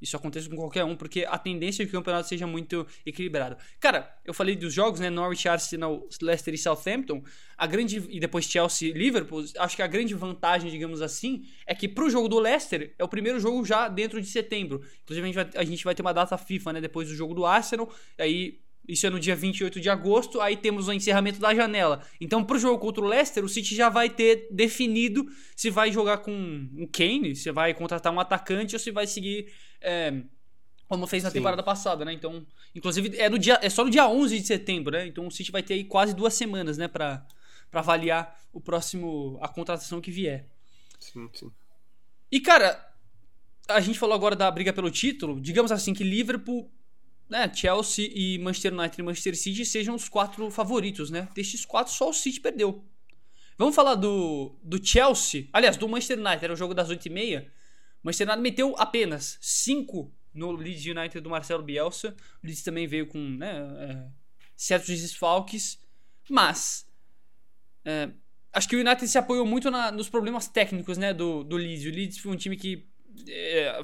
isso acontece com qualquer um, porque a tendência é que o campeonato seja muito equilibrado. Cara, eu falei dos jogos, né? Norwich, Arsenal, Leicester e Southampton. A grande. E depois Chelsea e Liverpool. Acho que a grande vantagem, digamos assim, é que pro jogo do Leicester é o primeiro jogo já dentro de setembro. Inclusive, a gente vai, a gente vai ter uma data FIFA, né? Depois do jogo do Arsenal. Aí isso é no dia 28 de agosto, aí temos o encerramento da janela. Então, pro jogo contra o Leicester, o City já vai ter definido se vai jogar com um Kane, se vai contratar um atacante ou se vai seguir é, como fez na Sim. temporada passada, né? Então, inclusive é no dia é só no dia 11 de setembro, né? Então o City vai ter aí quase duas semanas, né, para para avaliar o próximo a contratação que vier. Sim, sim. E cara, a gente falou agora da briga pelo título, digamos assim que Liverpool, né, Chelsea e Manchester United e Manchester City sejam os quatro favoritos, né? Destes quatro só o City perdeu. Vamos falar do, do Chelsea, aliás, do Manchester United, era o jogo das 8h30. Manchester United meteu apenas 5 no Leeds United do Marcelo Bielsa. O Leeds também veio com né, é, certos desfalques, mas é, acho que o United se apoiou muito na- nos problemas técnicos né, do, do Leeds. O Leeds foi um time que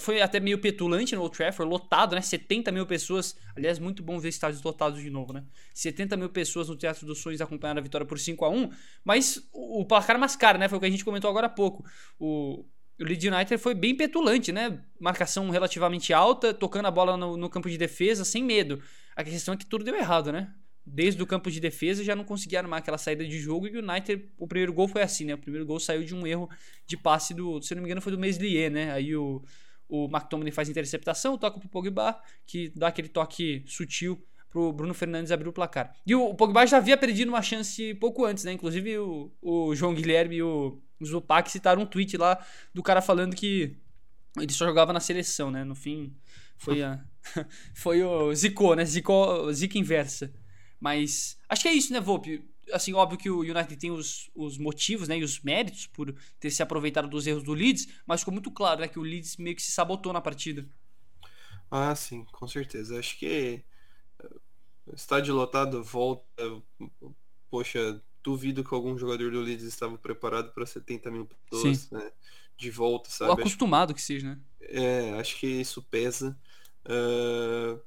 foi até meio petulante no Old Trafford, lotado, né? 70 mil pessoas. Aliás, muito bom ver estádios lotados de novo, né? 70 mil pessoas no Teatro dos Sonhos acompanhando a vitória por 5 a 1 Mas o, placar mascara, né? Foi o que a gente comentou agora há pouco. O, o Leeds United foi bem petulante, né? Marcação relativamente alta, tocando a bola no, no campo de defesa sem medo. A questão é que tudo deu errado, né? Desde o campo de defesa já não conseguia armar aquela saída de jogo e o United, o primeiro gol foi assim, né? O primeiro gol saiu de um erro de passe do, se não me engano, foi do Meslier, né? Aí o, o McTominay faz interceptação, toca pro Pogba, que dá aquele toque sutil pro Bruno Fernandes abrir o placar. E o, o Pogba já havia perdido uma chance pouco antes, né? Inclusive o, o João Guilherme e o Zupac citaram um tweet lá do cara falando que ele só jogava na seleção, né? No fim, foi a foi o Zico, né? Zico, Zica inversa. Mas acho que é isso, né, Volpe? Assim, óbvio que o United tem os, os motivos, né, e os méritos por ter se aproveitado dos erros do Leeds, mas ficou muito claro, né, que o Leeds meio que se sabotou na partida. Ah, sim, com certeza. Acho que eh, estádio lotado volta. Poxa, duvido que algum jogador do Leeds estava preparado para 70 mil pessoas, né, de volta, Ou sabe? Acho acostumado que seja, né? É, acho que isso pesa. Ah,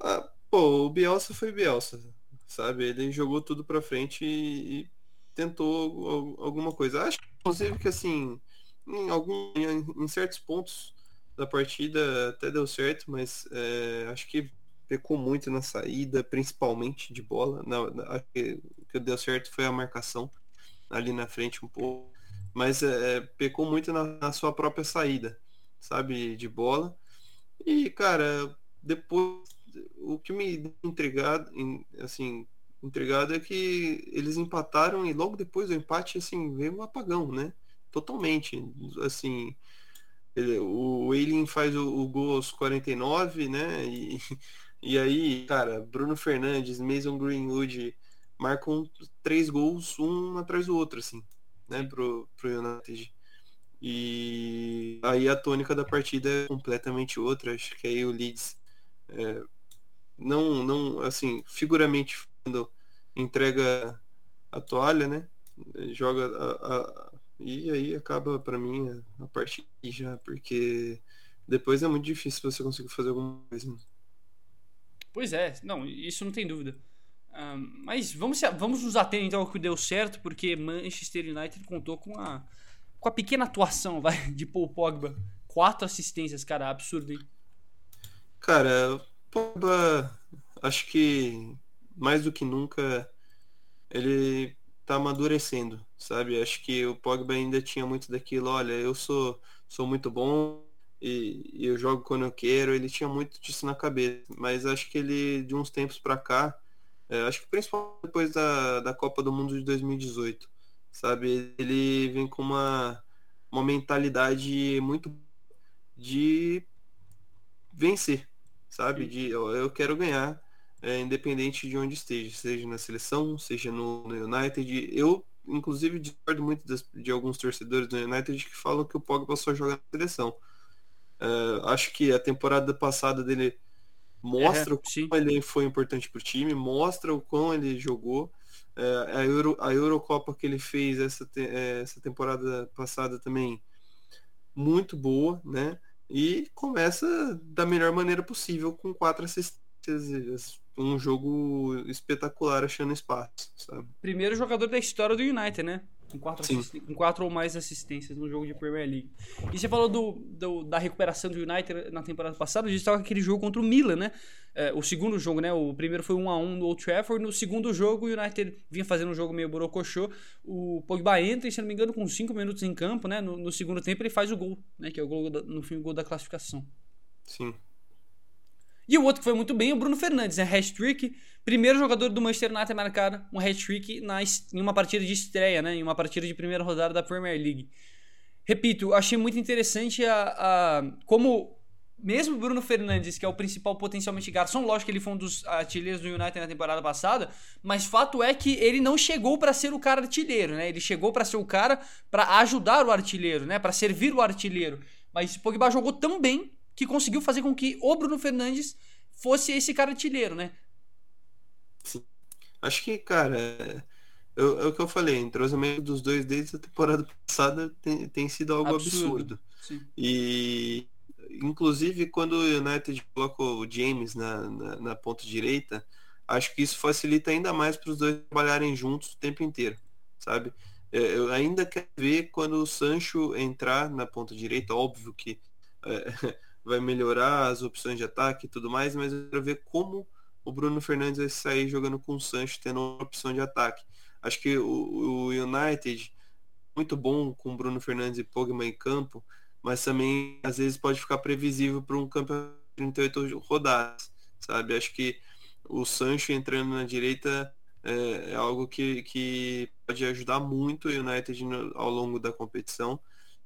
ah, pô, o Bielsa foi Bielsa, sabe? Ele jogou tudo pra frente e, e tentou al- alguma coisa. Acho, inclusive, que assim, em, algum, em, em certos pontos da partida até deu certo, mas é, acho que pecou muito na saída, principalmente de bola. Na, na- acho que o que deu certo foi a marcação ali na frente um pouco, mas é, pecou muito na- na sua própria saída sabe, de bola. E, cara, depois o que me intrigado, assim, intrigado é que eles empataram e logo depois do empate, assim, veio um apagão, né? Totalmente, assim, ele- o Eileen faz o, o gol aos 49, né? E, e aí, cara, Bruno Fernandes, Mason Greenwood marcam três gols, um atrás do outro, assim, né, pro, pro United. E aí a tônica da partida é completamente outra. Acho que aí o Leeds é, não, não, assim, figuramente falando, entrega a toalha, né? Joga a, a- e aí acaba pra mim a, a partida já, porque depois é muito difícil você conseguir fazer alguma coisa. né? Pois é, não, isso não tem dúvida. Mas vamos, se- vamos nos ater então ao que deu certo, porque Manchester United contou com a, com a pequena atuação vai, de Paul Pogba. Quatro assistências, cara, absurdo, hein? Cara, Pogba, acho que mais do que nunca ele tá amadurecendo, sabe? Acho que o Pogba ainda tinha muito daquilo, olha, eu sou, sou muito bom e, e eu jogo quando eu quero, ele tinha muito disso na cabeça, mas acho que ele, de uns tempos pra cá, é, acho que principalmente depois da, da Copa do Mundo de 2018, sabe? Ele vem com uma, uma mentalidade muito de vencer, sabe? De ó, eu quero ganhar, é, independente de onde esteja, seja na seleção, seja no, no United. Eu, inclusive, discordo muito das- de alguns torcedores do United que falam que o Pogba só joga na seleção. É, acho que a temporada passada dele mostra É, o sim. quão ele foi importante para o time, mostra o quão ele jogou. É, a, Euro, a Eurocopa que ele fez essa, te- essa temporada passada também muito boa, né? E começa da melhor maneira possível com quatro assistências, um jogo espetacular achando espaço, sabe? Primeiro jogador da história do United, né? Com quatro, com quatro ou mais assistências no jogo de Premier League. E você falou do, do- da recuperação do United na temporada passada, a gente estava com aquele jogo contra o Milan, né? É, o segundo jogo, né? O primeiro foi 1 a 1 no Old Trafford. No segundo jogo, o United vinha fazendo um jogo meio borocochô. O Pogba entra, e, se não me engano, com 5 minutos em campo, né? No, no segundo tempo, ele faz o gol, né? Que é o gol da- no fim, o gol da classificação. Sim. E o outro que foi muito bem é o Bruno Fernandes, né? Hat-trick, primeiro jogador do Manchester United a marcar um hat-trick em uma partida de estreia, né? Em uma partida de primeira rodada da Premier League. Repito, achei muito interessante a, a como mesmo Bruno Fernandes, que é o principal potencialmente garçom, lógico que ele foi um dos artilheiros do United na temporada passada, mas fato é que ele não chegou para ser o cara artilheiro, né? Ele chegou para ser o cara para ajudar o artilheiro, né? Para servir o artilheiro. Mas Pogba jogou tão bem que conseguiu fazer com que o Bruno Fernandes fosse esse cara artilheiro, né? Sim. Acho que, cara, é, é, é o que eu falei, o entrosamento dos dois desde a temporada passada tem, tem sido algo absurdo. absurdo. E inclusive quando o United coloca o James na, na, na ponta direita, acho que isso facilita ainda mais para os dois trabalharem juntos o tempo inteiro, sabe? É, eu ainda quero ver quando o Sancho entrar na ponta direita, óbvio que é, vai melhorar as opções de ataque e tudo mais, mas eu quero ver como o Bruno Fernandes vai sair jogando com o Sancho tendo uma opção de ataque. Acho que o, o United muito bom com Bruno Fernandes e Pogba em campo, mas também às vezes pode ficar previsível para um campeonato de 38 rodadas, sabe? Acho que o Sancho entrando na direita é, é algo que, que pode ajudar muito o United no, ao longo da competição,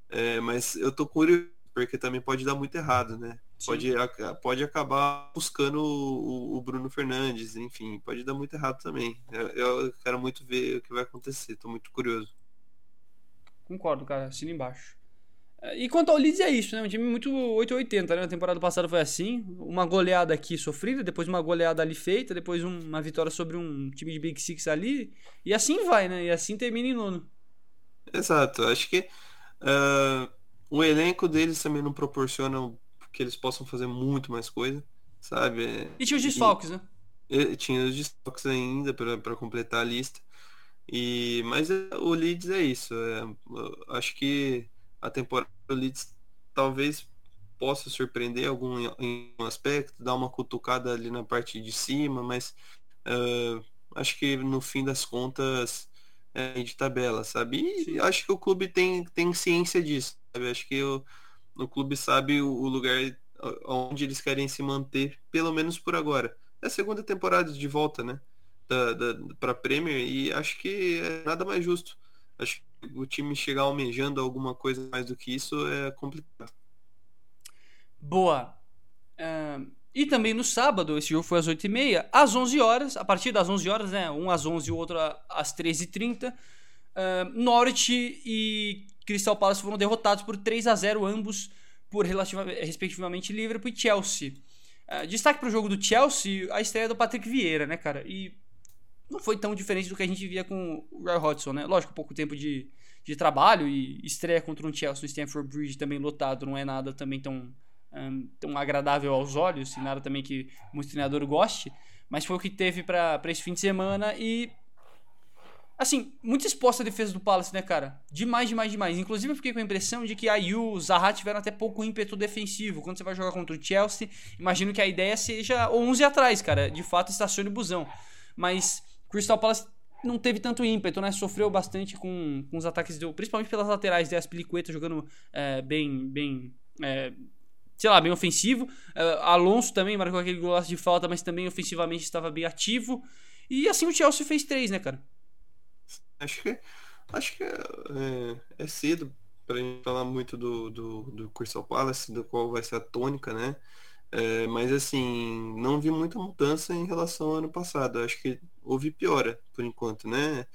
é, mas eu tô curioso porque também pode dar muito errado, né? Pode, pode acabar buscando o, o, Bruno Fernandes, enfim, pode dar muito errado também. Eu, eu quero muito ver o que vai acontecer, tô muito curioso. Concordo, cara, assina embaixo. E quanto ao Leeds é isso, né? Um time muito 880, né? Na temporada passada foi assim, uma goleada aqui sofrida, depois uma goleada ali feita, depois uma vitória sobre um time de Big Six ali, e assim vai, né? E assim termina em nono. Exato, acho que uh, o elenco deles também não proporciona que eles possam fazer muito mais coisa, sabe? E tinha os desfalques, né? E, tinha os desfalques ainda para completar a lista. E, mas é, o Leeds é isso. É, acho que a temporada do Leeds talvez possa surpreender algum em um aspecto, dar uma cutucada ali na parte de cima, mas uh, acho que no fim das contas é de tabela, sabe? E Sim. acho que o clube tem, tem ciência disso, sabe? Acho que o, o clube sabe o, o lugar onde eles querem se manter, pelo menos por agora. É a segunda temporada de volta, né? Da, da, pra Premier e acho que é nada mais justo. Acho que o time chegar almejando alguma coisa mais do que isso é complicado. Boa. Uh, e também no sábado, esse jogo foi às 8h30, às 11 horas, a partir das 11 horas, né? Um às 11 e o outro às 13h30. Uh, Norwich e Crystal Palace foram derrotados por 3 a 0 ambos por respectivamente Liverpool e Chelsea. Uh, destaque para o jogo do Chelsea, a estreia do Patrick Vieira, né, cara? E não foi tão diferente do que a gente via com o Roy Hodgson, né? Lógico, pouco tempo de, de trabalho e estreia contra um Chelsea no Stanford Bridge também lotado, não é nada também tão, um, tão agradável aos olhos, e nada também que muito treinador goste, mas foi o que teve para esse fim de semana e assim, muito exposta a defesa do Palace, né, cara? Demais, demais, demais. Inclusive eu fiquei com a impressão de que a Yu, o Zaha tiveram até pouco ímpeto defensivo. Quando você vai jogar contra o Chelsea, imagino que a ideia seja 11 atrás, cara. De fato, estacione o busão. Mas Crystal Palace não teve tanto ímpeto, né? Sofreu bastante com, com os ataques, do, principalmente pelas laterais, de Aspilicueta jogando é, bem, bem é, sei lá, bem ofensivo. É, Alonso também marcou aquele golaço de falta, mas também ofensivamente estava bem ativo. E assim o Chelsea fez três, né, cara? Acho que, acho que é, é, cedo para gente falar muito do, do, do Crystal Palace, do qual vai ser a tônica, né? É, mas assim, não vi muita mudança em relação ao ano passado. Acho que houve piora por enquanto, né?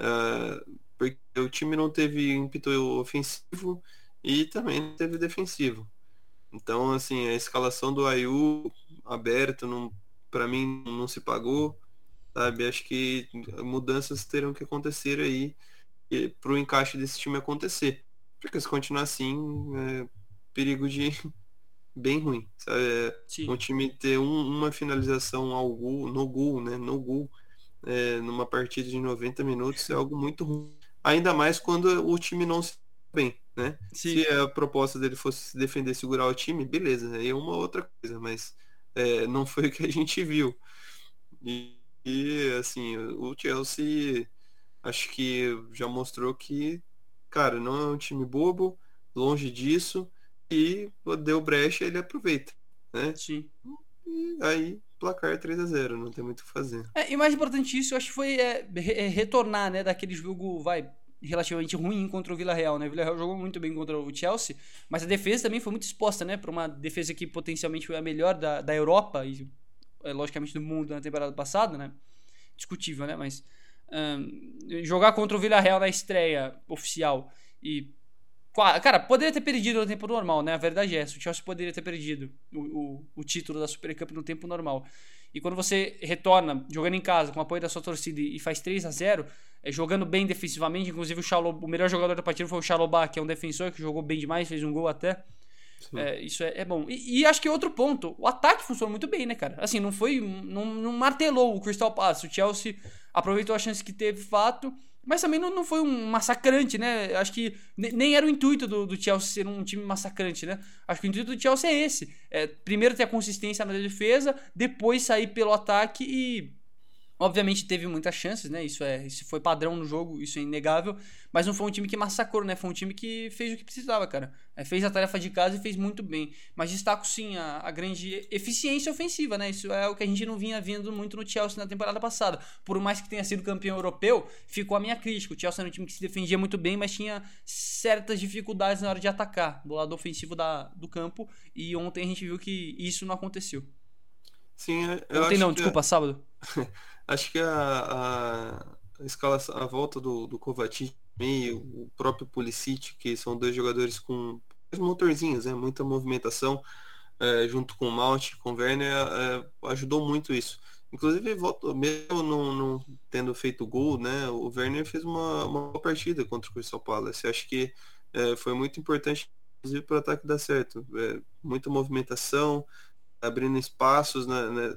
Uh, porque o time não teve ímpeto ofensivo e também não teve defensivo. Então, assim, a escalação do Ayu aberto, para mim, não se pagou. Sabe? Acho que mudanças terão que acontecer aí para o encaixe desse time acontecer. Porque se continuar assim, é perigo de bem ruim. Sabe? É um time ter um, uma finalização ao gol, no gol, né? No gol, é, numa partida de 90 minutos é algo muito ruim. Ainda mais quando o time não se bem, né? Sim. Se a proposta dele fosse se defender, segurar o time, beleza, aí é uma outra coisa, mas é, não foi o que a gente viu. E, e assim, o Chelsea acho que já mostrou que, cara, não é um time bobo, longe disso e deu brecha, ele aproveita, né? Sim. e aí placar 3 a 0 não tem muito o que fazer. É, e mais importante isso, eu acho que foi é, é, retornar, né, daquele jogo, vai, relativamente ruim contra o Villarreal, né? O Villarreal jogou muito bem contra o Chelsea, mas a defesa também foi muito exposta, né, para uma defesa que potencialmente foi a melhor da, da Europa e logicamente do mundo na temporada passada, né? Discutível, né, mas um, jogar contra o Villarreal na estreia oficial e Cara, poderia ter perdido no tempo normal, né? A verdade é essa. O Chelsea poderia ter perdido o, o, o título da Super Cup no tempo normal. E quando você retorna jogando em casa com o apoio da sua torcida e faz 3 a 0 é, jogando bem defensivamente, inclusive o, Chalob, o melhor jogador da partida foi o Chalobah, que é um defensor que jogou bem demais, fez um gol até. É, isso é, é bom. E, e, acho que outro ponto, o ataque funcionou muito bem, né, cara? Assim, não foi. Não, não martelou o Crystal Palace. O Chelsea aproveitou a chance que teve, fato. Mas também não, não foi um massacrante, né? Acho que nem era o intuito do, do, Chelsea ser um time massacrante, né? Acho que o intuito do Chelsea é esse. É, primeiro ter a consistência na defesa, depois sair pelo ataque e Obviamente teve muitas chances, né? Isso é, isso foi padrão no jogo, isso é inegável. Mas não foi um time que massacrou, né? Foi um time que fez o que precisava, cara. É, fez a tarefa de casa e fez muito bem. Mas destaco sim a, a, grande eficiência ofensiva, né? Isso é o que a gente não vinha vendo muito no Chelsea na temporada passada. Por mais que tenha sido campeão europeu, ficou a minha crítica. O Chelsea era um time que se defendia muito bem, mas tinha certas dificuldades na hora de atacar do lado ofensivo da, do campo. E ontem a gente viu que isso não aconteceu. Sim, eu Ontem não, desculpa, sábado. Acho que a, a, a escala, a volta do, do Kovacic e o próprio Pulisic, que são dois jogadores com motorzinhos, né? muita movimentação, é, junto com o Mount, com o Werner, é, ajudou muito isso. Inclusive, volta, mesmo não, não, tendo feito gol, né, o Werner fez uma, uma boa partida contra o Crystal Palace. Acho que é, foi muito importante, inclusive, para o ataque dar certo. É, muita movimentação, abrindo espaços, na, na,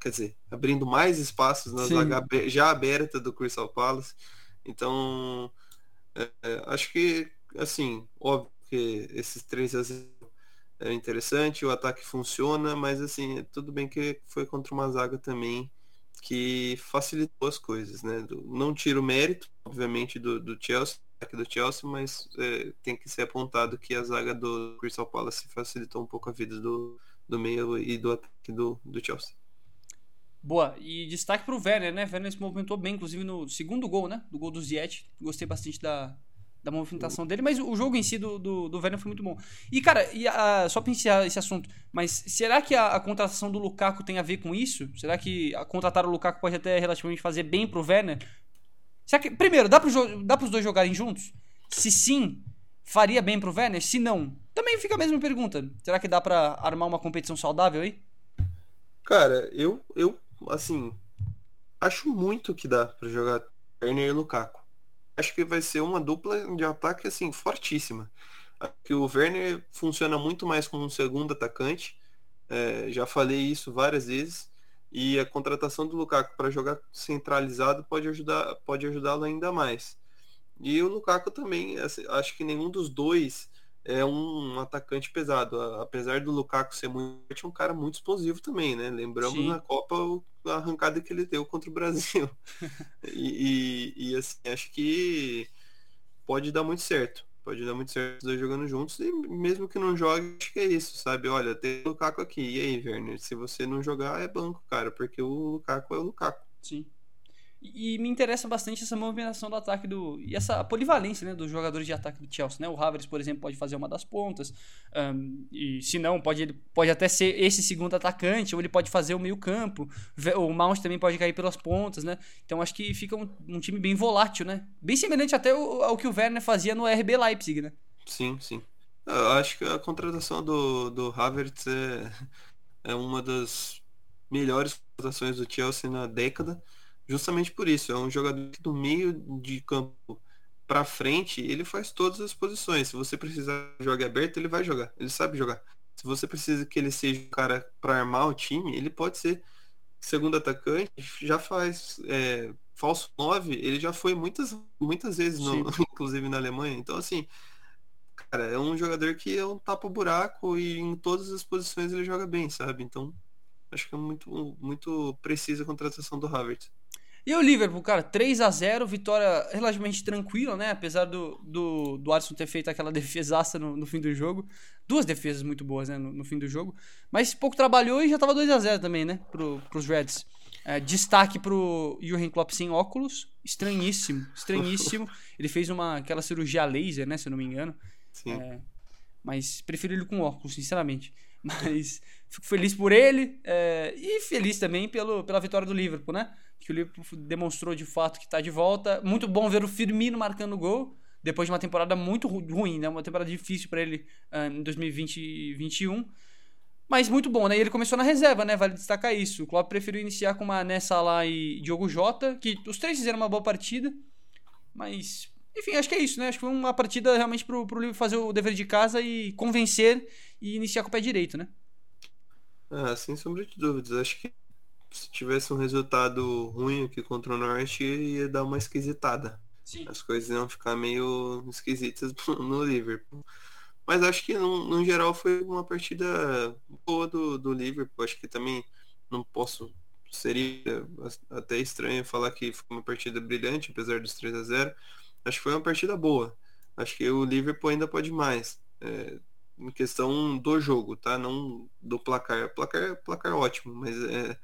quer dizer, abrindo mais espaços na zaga já aberta do Crystal Palace. Então, é, é, acho que, assim, óbvio que esses 3 a 0 é interessante, o ataque funciona, mas assim, tudo bem que foi contra uma zaga também que facilitou as coisas, né? Não tiro o mérito, obviamente, do, do Chelsea, do Chelsea, mas é, tem que ser apontado que a zaga do Crystal Palace facilitou um pouco a vida do, do meio e do ataque do, do Chelsea. Boa, e destaque para o Werner, né? Werner se movimentou bem, inclusive no segundo gol, né? Do gol do Ziet. Gostei bastante da, da movimentação dele, mas o jogo em si do, do, do Werner foi muito bom. E, cara, e a, só para iniciar esse assunto, mas será que a, a, contratação do Lukaku tem a ver com isso? Será que a contratar o Lukaku pode até relativamente fazer bem pro Werner? Será que, primeiro, dá, pro, dá pros dois jogarem juntos? Se sim, faria bem pro Werner? Se não, também fica a mesma pergunta. Será que dá para armar uma competição saudável aí? Cara, eu, eu assim, acho muito que dá para jogar Werner e Lukaku. Acho que vai ser uma dupla de ataque assim fortíssima. Que o Werner funciona muito mais como um segundo atacante. É, já falei isso várias vezes. E a contratação do Lukaku para jogar centralizado pode ajudar, pode ajudá-lo ainda mais. E o Lukaku também, assim, acho que nenhum dos dois é um atacante pesado. Apesar do Lukaku ser muito é um cara muito explosivo também, né? Lembramos Sim. na Copa a arrancada que ele deu contra o Brasil. e, e, e, assim, acho que pode dar muito certo. Pode dar muito certo os dois jogando juntos. E mesmo que não jogue, acho que é isso, sabe? Olha, tem o Lukaku aqui. E aí, Werner? Se você não jogar, é banco, cara. Porque o Lukaku é o Lukaku. Sim. E me interessa bastante essa movimentação do ataque do. E essa polivalência né, dos jogadores de ataque do Chelsea. Né? O Havertz, por exemplo, pode fazer uma das pontas. Um, e se não, pode, pode até ser esse segundo atacante, ou ele pode fazer o meio-campo. O Mount também pode cair pelas pontas, né? Então acho que fica um, um time bem volátil, né? Bem semelhante até ao, ao, que o Werner fazia no RB Leipzig, né? Sim, sim. Eu acho que a contratação do, do Havertz é, é uma das melhores contratações do Chelsea na década justamente por isso. É um jogador que do meio de campo para frente, ele faz todas as posições. Se você precisar jogar aberto, ele vai jogar. Ele sabe jogar. Se você precisa que ele seja o cara para armar o time, ele pode ser segundo atacante, já faz é, falso 9, ele já foi muitas, muitas vezes, no, inclusive na Alemanha. Então, assim, cara, é um jogador que é um tapa-buraco e em todas as posições ele joga bem, sabe? Então, acho que é muito, muito precisa a contratação do Havertz. E o Liverpool, cara, 3 a 0 vitória relativamente tranquila, né? Apesar do, do, do Alisson ter feito aquela defesaça no, no fim do jogo. Duas defesas muito boas, né? No, no, fim do jogo. Mas pouco trabalhou e já tava 2 a 0 também, né? Pro, pros Reds. É, destaque pro Jurgen Klopp sem óculos. Estranhíssimo, estranhíssimo. Ele fez uma, aquela cirurgia laser, né? Se eu não me engano. Sim. É, mas prefiro ele com óculos, sinceramente. Mas fico feliz por ele é, e feliz também pelo, pela vitória do Liverpool, né? Que o Liverpool demonstrou de fato que está de volta. Muito bom ver o Firmino marcando gol depois de uma temporada muito ruim, né? Uma temporada difícil para ele uh, em 2020 e 2021. Mas muito bom, né? E ele começou na reserva, né? Vale destacar isso. O Klopp preferiu iniciar com uma Nessa lá e Diogo Jota, que os três fizeram uma boa partida. Mas, enfim, acho que é isso, né? Acho que foi uma partida realmente pro, pro Liverpool fazer o dever de casa e convencer e iniciar com o pé direito, né? Ah, sem sombra de dúvidas. Acho que se tivesse um resultado ruim aqui contra o Norte, ia dar uma esquisitada. Sim. As coisas iam ficar meio esquisitas no Liverpool. Mas acho que no, no geral foi uma partida boa do, do Liverpool. Acho que também não posso. Seria até estranho falar que foi uma partida brilhante, apesar dos 3 a 0 Acho que foi uma partida boa. Acho que o Liverpool ainda pode mais. É, em questão do jogo, tá? Não do placar. Placar, placar ótimo, mas é,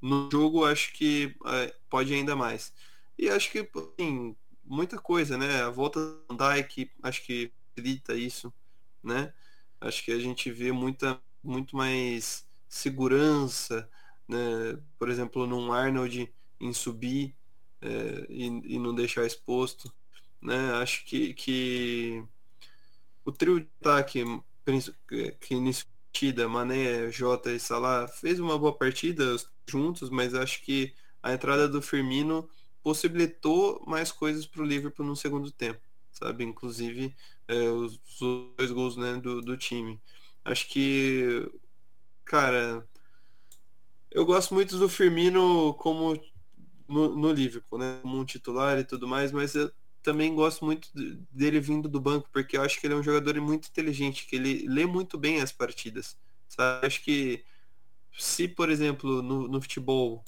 no jogo acho que é, pode ainda mais. E acho que, assim, muita coisa, né? A volta do Dyke, acho que grita isso né? Acho que a gente vê muita, muito mais segurança, né? Por exemplo, num Arnold em subir é, e, e, não deixar exposto, né? Acho que, que o trio de ataque que iniciou partida, Mané, Jota e Salah, fez uma boa partida juntos, mas acho que a entrada do Firmino possibilitou mais coisas para o Liverpool no segundo tempo sabe? Inclusive é, os, dois gols né, do, do time. Acho que, cara, eu gosto muito do Firmino como no, no Liverpool, né? Como um titular e tudo mais, mas eu também gosto muito dele vindo do banco, porque eu acho que ele é um jogador muito inteligente, que ele lê muito bem as partidas. Sabe? Acho que se, por exemplo, no, no futebol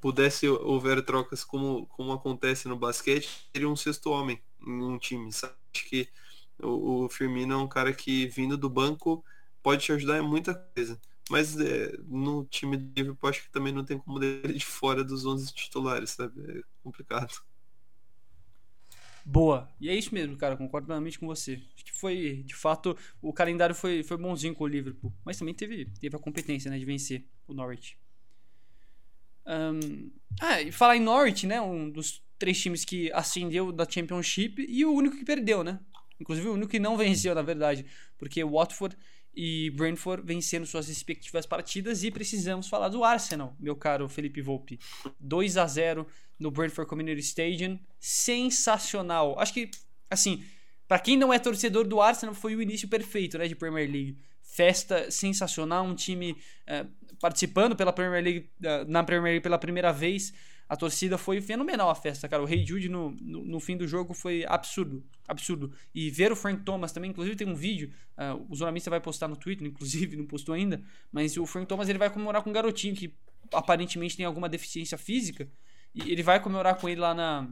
pudesse houver trocas como, como acontece no basquete, seria um sexto homem em um time. Sabe? Acho que o, o Firmino é um cara que vindo do banco pode te ajudar em muita coisa. Mas é, no time do Liverpool acho que também não tem como dele de fora dos 11 titulares, sabe? É complicado. Boa. E é isso mesmo, cara. Concordo plenamente com você. Acho que foi, de fato, o calendário foi, foi bonzinho com o Liverpool. Mas também teve, teve a competência, né, de vencer o Norwich. Um, ah, e falar em Norwich, né? Um dos três times que ascendeu da Championship e o único que perdeu, né? Inclusive o único que não venceu, na verdade, porque Watford e Brentford venceram suas respectivas partidas e precisamos falar do Arsenal, meu caro Felipe Volpe. 2 a 0 no Brentford Community Stadium, sensacional. Acho que assim, para quem não é torcedor do Arsenal, foi o início perfeito, né, de Premier League. Festa sensacional, um time uh, participando pela Premier League, uh, na Premier League pela primeira vez. A torcida foi fenomenal a festa, cara. O Rei Jude no, no, no, fim do jogo foi absurdo. Absurdo. E ver o Frank Thomas também, inclusive tem um vídeo, uh, o Zonamista vai postar no Twitter, inclusive, não postou ainda, mas o Frank Thomas ele vai comemorar com um garotinho que aparentemente tem alguma deficiência física. E ele vai comemorar com ele lá na,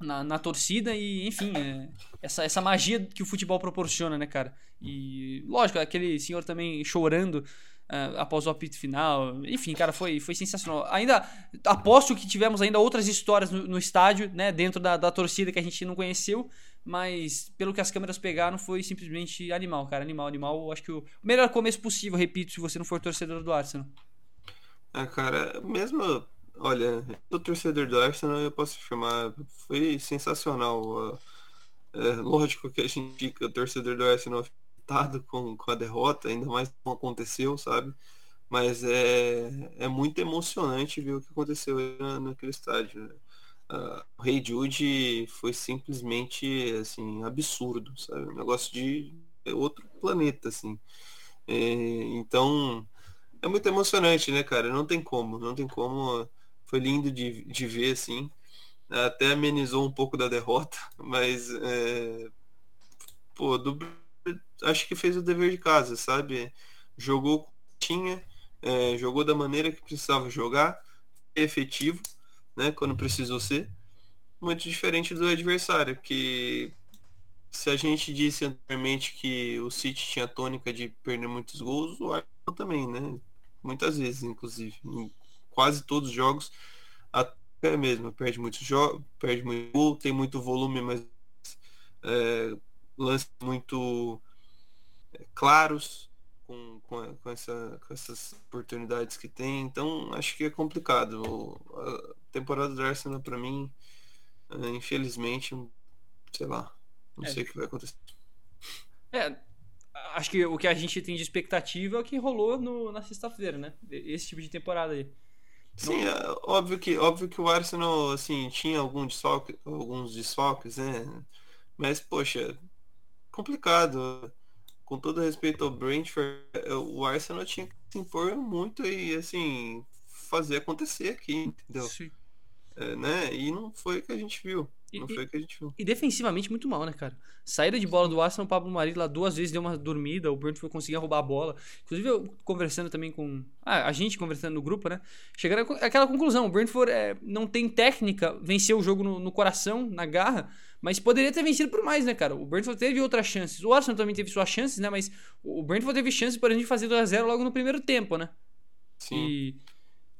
na, na torcida e, enfim, é, essa, essa magia que o futebol proporciona, né, cara? E, lógico, aquele senhor também chorando uh, após o apito final. Enfim, cara, foi, foi sensacional. Ainda aposto que tivemos ainda outras histórias no, no estádio, né, dentro da, da torcida que a gente não conheceu, mas pelo que as câmeras pegaram foi simplesmente animal, cara, animal, animal. Acho que o melhor começo possível, repito, se você não for torcedor do Arsenal. Ah, cara, mesmo, olha, o torcedor do Arsenal eu posso afirmar, foi sensacional. É, lógico que a gente fica torcedor do Arsenal com, com a derrota, ainda mais como aconteceu, sabe? Mas é, é muito emocionante ver o que aconteceu na, naquele estádio. Né? Uh, o Rei Jude foi simplesmente assim absurdo, sabe? Um negócio de outro planeta, assim. É, então é muito emocionante, né, cara? Não tem como, não tem como. Foi lindo de, de ver, assim. Até amenizou um pouco da derrota, mas é, pô, do acho que fez o dever de casa, sabe? Jogou tinha, é, jogou da maneira que precisava jogar, efetivo, né, quando precisou ser. Muito diferente do adversário, que se a gente disse anteriormente que o City tinha tônica de perder muitos gols, o Arsenal também, né? Muitas vezes, inclusive. Em quase todos os jogos, até mesmo, perde muitos jogos, perde muito gol, tem muito volume, mas é, lances muito é, claros com, com, com, essa, com essas oportunidades que tem. Então, acho que é complicado. A temporada do Arsenal, para mim, é, infelizmente, sei lá, não é. sei o que vai acontecer. É, acho que o que a gente tem de expectativa é o que rolou no, na sexta-feira, né? Esse tipo de temporada aí. Sim, é, óbvio, que, óbvio que o Arsenal, assim, tinha algum desfalque, alguns desfalques, né? Mas, poxa, complicado. Com todo respeito ao Brentford, é, o Arsenal tinha que se impor muito e, assim, fazer acontecer aqui, entendeu? Sim. É, né? E não foi o que a gente viu. Não e, foi o que a gente viu. E defensivamente muito mal, né, cara? Saída de bola do Arsenal, o Pablo Mari lá duas vezes deu uma dormida, o Brent foi conseguir roubar a bola. Inclusive, eu conversando também com. Ah, a gente conversando no grupo, né? Chegaram àquela conclusão: o Brentford é, não tem técnica, venceu o jogo no, no, coração, na garra, mas poderia ter vencido por mais, né, cara? O Brentford teve outras chances. O Arsenal também teve suas chances, né? Mas o Brentford teve chance, por exemplo, de fazer 2x0 logo no primeiro tempo, né? Sim. E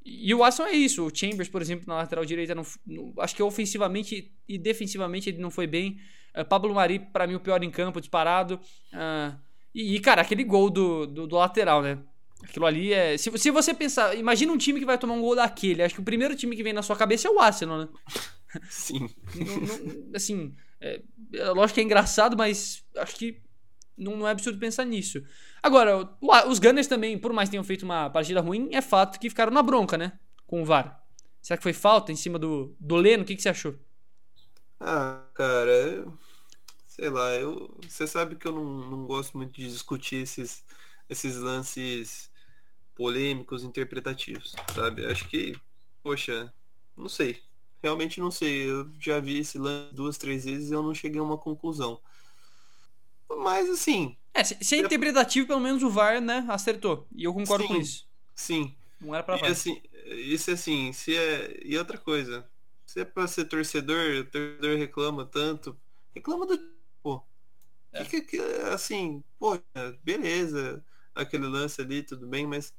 e o Watson é isso. O Chambers, por exemplo, na lateral direita, não, não, acho que ofensivamente e defensivamente ele não foi bem. Uh, Pablo Mari, para mim, o pior em campo, disparado. Uh, e, cara, aquele gol do, do, do, lateral, né? Aquilo ali é. Se, se você pensar, imagina um time que vai tomar um gol daquele. Acho que o primeiro time que vem na sua cabeça é o Arsenal, né? Sim. não, assim, é, é, lógico que é engraçado, mas acho que não, não é absurdo pensar nisso. Agora, os Gunners também, por mais que tenham feito uma partida ruim, é fato que ficaram na bronca, né? Com o VAR. Será que foi falta em cima do, do Leno? O que, que você achou? Ah, cara, sei lá, eu, você sabe que eu não, não gosto muito de discutir esses, esses lances polêmicos, interpretativos, sabe? Acho que, poxa, não sei. Realmente não sei. Eu já vi esse lance duas, três vezes e eu não cheguei a uma conclusão. Mas assim. É, se é interpretativo, pelo menos o VAR, né, acertou. E eu concordo sim, com isso. Sim. Não era pra e, assim, Isso assim, se é. E outra coisa. Se é pra ser torcedor, o torcedor reclama tanto. Reclama do. Pô. É. Que, que, assim, pô, beleza. Aquele lance ali, tudo bem, mas.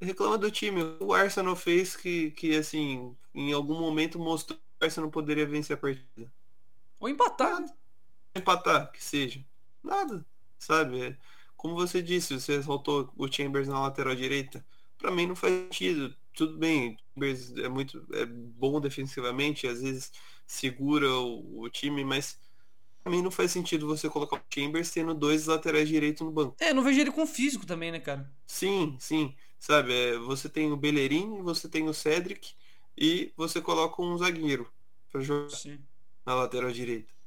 Reclama do time. O Arsenal fez que, que assim, em algum momento mostrou que o Arsenal poderia vencer a partida. Ou empatar. Empatar, que seja. Nada, sabe? É, como você disse, você soltou o Chambers na lateral direita. Para mim não faz sentido. Tudo bem, o Chambers é muito é bom defensivamente, às vezes segura o, o time, mas pra mim não faz sentido você colocar o Chambers tendo dois laterais direitos no banco. É, não vejo ele com físico também, né, cara? Sim, sim. Sabe, é, você tem o Bellerin, você tem o Cedric e você coloca um zagueiro para jogar sim. na lateral direita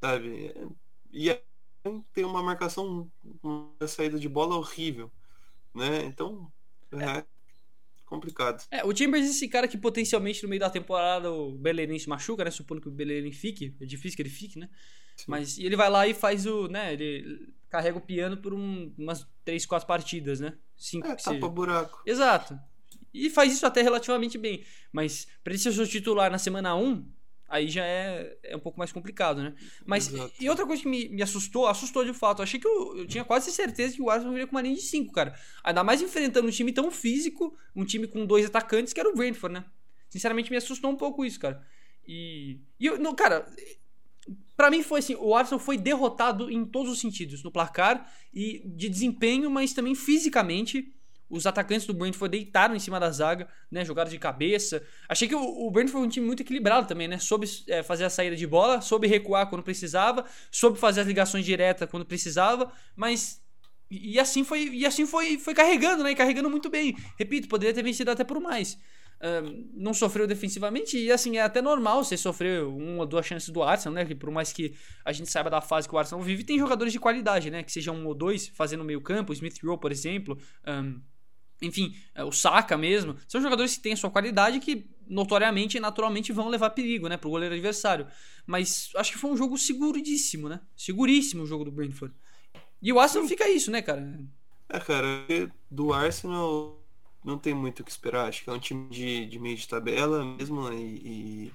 sabe? E tem uma marcação, uma saída de bola horrível, né? Então, é, é complicado. É, o Chambers é esse cara que potencialmente no meio da temporada o Bellerin se machuca, né? Supondo que o Bellerin fique, é difícil que ele fique, né? Sim. Mas ele vai lá e faz o, né? Ele carrega o piano por um, umas 3, 4 partidas, né? Cinco, é, tapa buraco. Exato. E faz isso até relativamente bem. Mas para ele ser seu titular na semana 1, aí já é, é um pouco mais complicado, né? Mas, Exato. e outra coisa que me, me assustou, assustou de fato, eu achei que eu, eu tinha quase certeza que o Arsenal viria com uma linha de 5, cara. Ainda mais enfrentando um time tão físico, um time com dois atacantes, que era o Brentford, né? Sinceramente, me assustou um pouco isso, cara. E, e eu, não, cara, para mim foi assim, o Arsenal foi derrotado em todos os sentidos, no placar e de desempenho, mas também fisicamente. Os atacantes do Brentford deitaram em cima da zaga, né? Jogaram de cabeça. Achei que o, o Brentford foi um time muito equilibrado também, né? Soube é, fazer a saída de bola, soube recuar quando precisava, soube fazer as ligações diretas quando precisava, mas e, assim foi e assim foi, foi carregando, né? E carregando muito bem. Repito, poderia ter vencido até por mais. não sofreu defensivamente e assim é até normal você sofrer uma ou duas chances do Arsenal, né? Que por mais que a gente saiba da fase que o Arsenal vive, tem jogadores de qualidade, né? Que sejam um ou dois fazendo meio campo, Smith Rowe, por exemplo. Um, enfim, é, o Saka mesmo, são jogadores que têm a sua qualidade que notoriamente e naturalmente vão levar perigo, né, pro goleiro adversário. Mas acho que foi um jogo seguríssimo, né? Seguríssimo o jogo do Brentford. E o Arsenal fica isso, né, cara? É, cara, do Arsenal não tem muito o que esperar. Acho que é um time de, de meio de tabela mesmo né? e,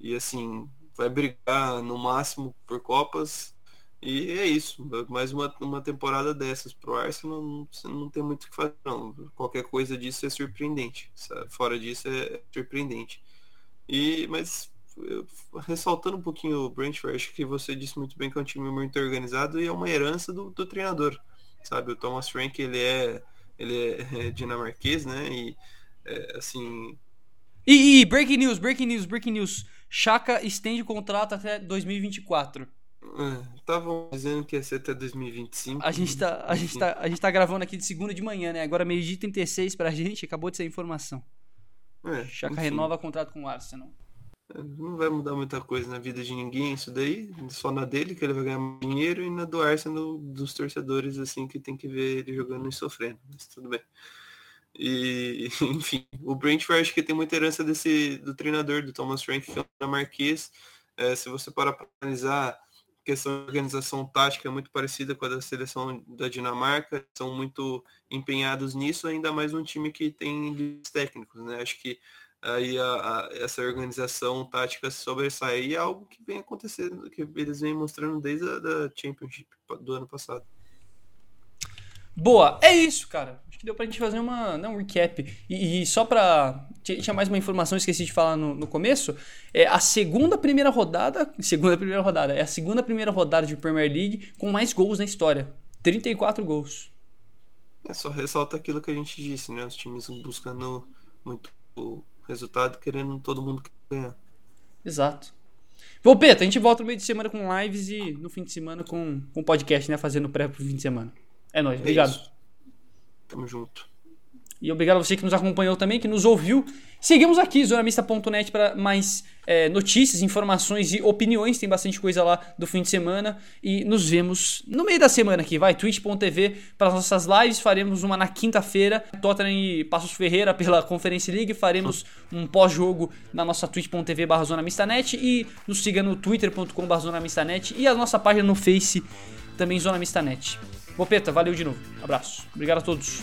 e, e assim, vai brigar no máximo por Copas. E é isso. Mais uma, uma temporada dessas pro Arsenal não, não tem muito o que fazer, não. Qualquer coisa disso é surpreendente. Fora disso é surpreendente. E, mas eu, ressaltando um pouquinho o Brentford, acho que você disse muito bem que é um time muito organizado e é uma herança do, do treinador. Sabe, o Thomas Frank ele é ele é, é dinamarquês, né? E é, assim. E, e, breaking news, breaking news, breaking news. Chaka estende o contrato até 2024. Estavam é, dizendo que ia ser até 2025. A gente, tá, a, gente tá, a gente tá gravando aqui de segunda de manhã, né? Agora meio-dia 36 pra gente, acabou de ser informação. É, Chaka enfim. renova contrato com o Arsenal. Não vai mudar muita coisa na vida de ninguém isso daí, só na dele que ele vai ganhar dinheiro e na do Arsenal dos torcedores assim que tem que ver ele jogando e sofrendo, mas tudo bem. E enfim, o Brentford acho que tem muita herança desse do treinador do Thomas Frank que é o Marquês. É, se você parar para analisar questão de organização tática é muito parecida com a da seleção da Dinamarca, são muito empenhados nisso, ainda mais um time que tem técnicos, né? Acho que aí a, a, essa organização tática sobressair é algo que vem acontecendo, que eles vêm mostrando desde a da Championship do ano passado. Boa, é isso, cara. Que deu pra gente fazer uma, não, um recap. E, e só pra. Tinha mais uma informação, esqueci de falar no, no começo. É a segunda primeira rodada. Segunda primeira rodada. É a segunda primeira rodada de Premier League com mais gols na história. 34 gols. É só ressalta aquilo que a gente disse, né? Os times buscando muito resultado, querendo todo mundo ganhar. Exato. Volpeta, a gente volta no meio de semana com lives e no fim de semana com, com podcast, né? Fazendo pré pro fim de semana. É nóis, é obrigado. Isso. Tamo junto. E obrigado a você que nos acompanhou também, que nos ouviu. Seguimos aqui, zonamista.net, para mais é, notícias, informações e opiniões. Tem bastante coisa lá do fim de semana. E nos vemos no meio da semana aqui, vai. twitch.tv para as nossas lives. Faremos uma na quinta-feira. Tottenham e Passos Ferreira pela Conference League. Faremos um pós-jogo na nossa twitch.tv barra zonamistanet. E nos siga no twitter.com barra zonamistanet. E a nossa página no Face, também Zona Bopeta, valeu de novo. Abraço. Obrigado a todos.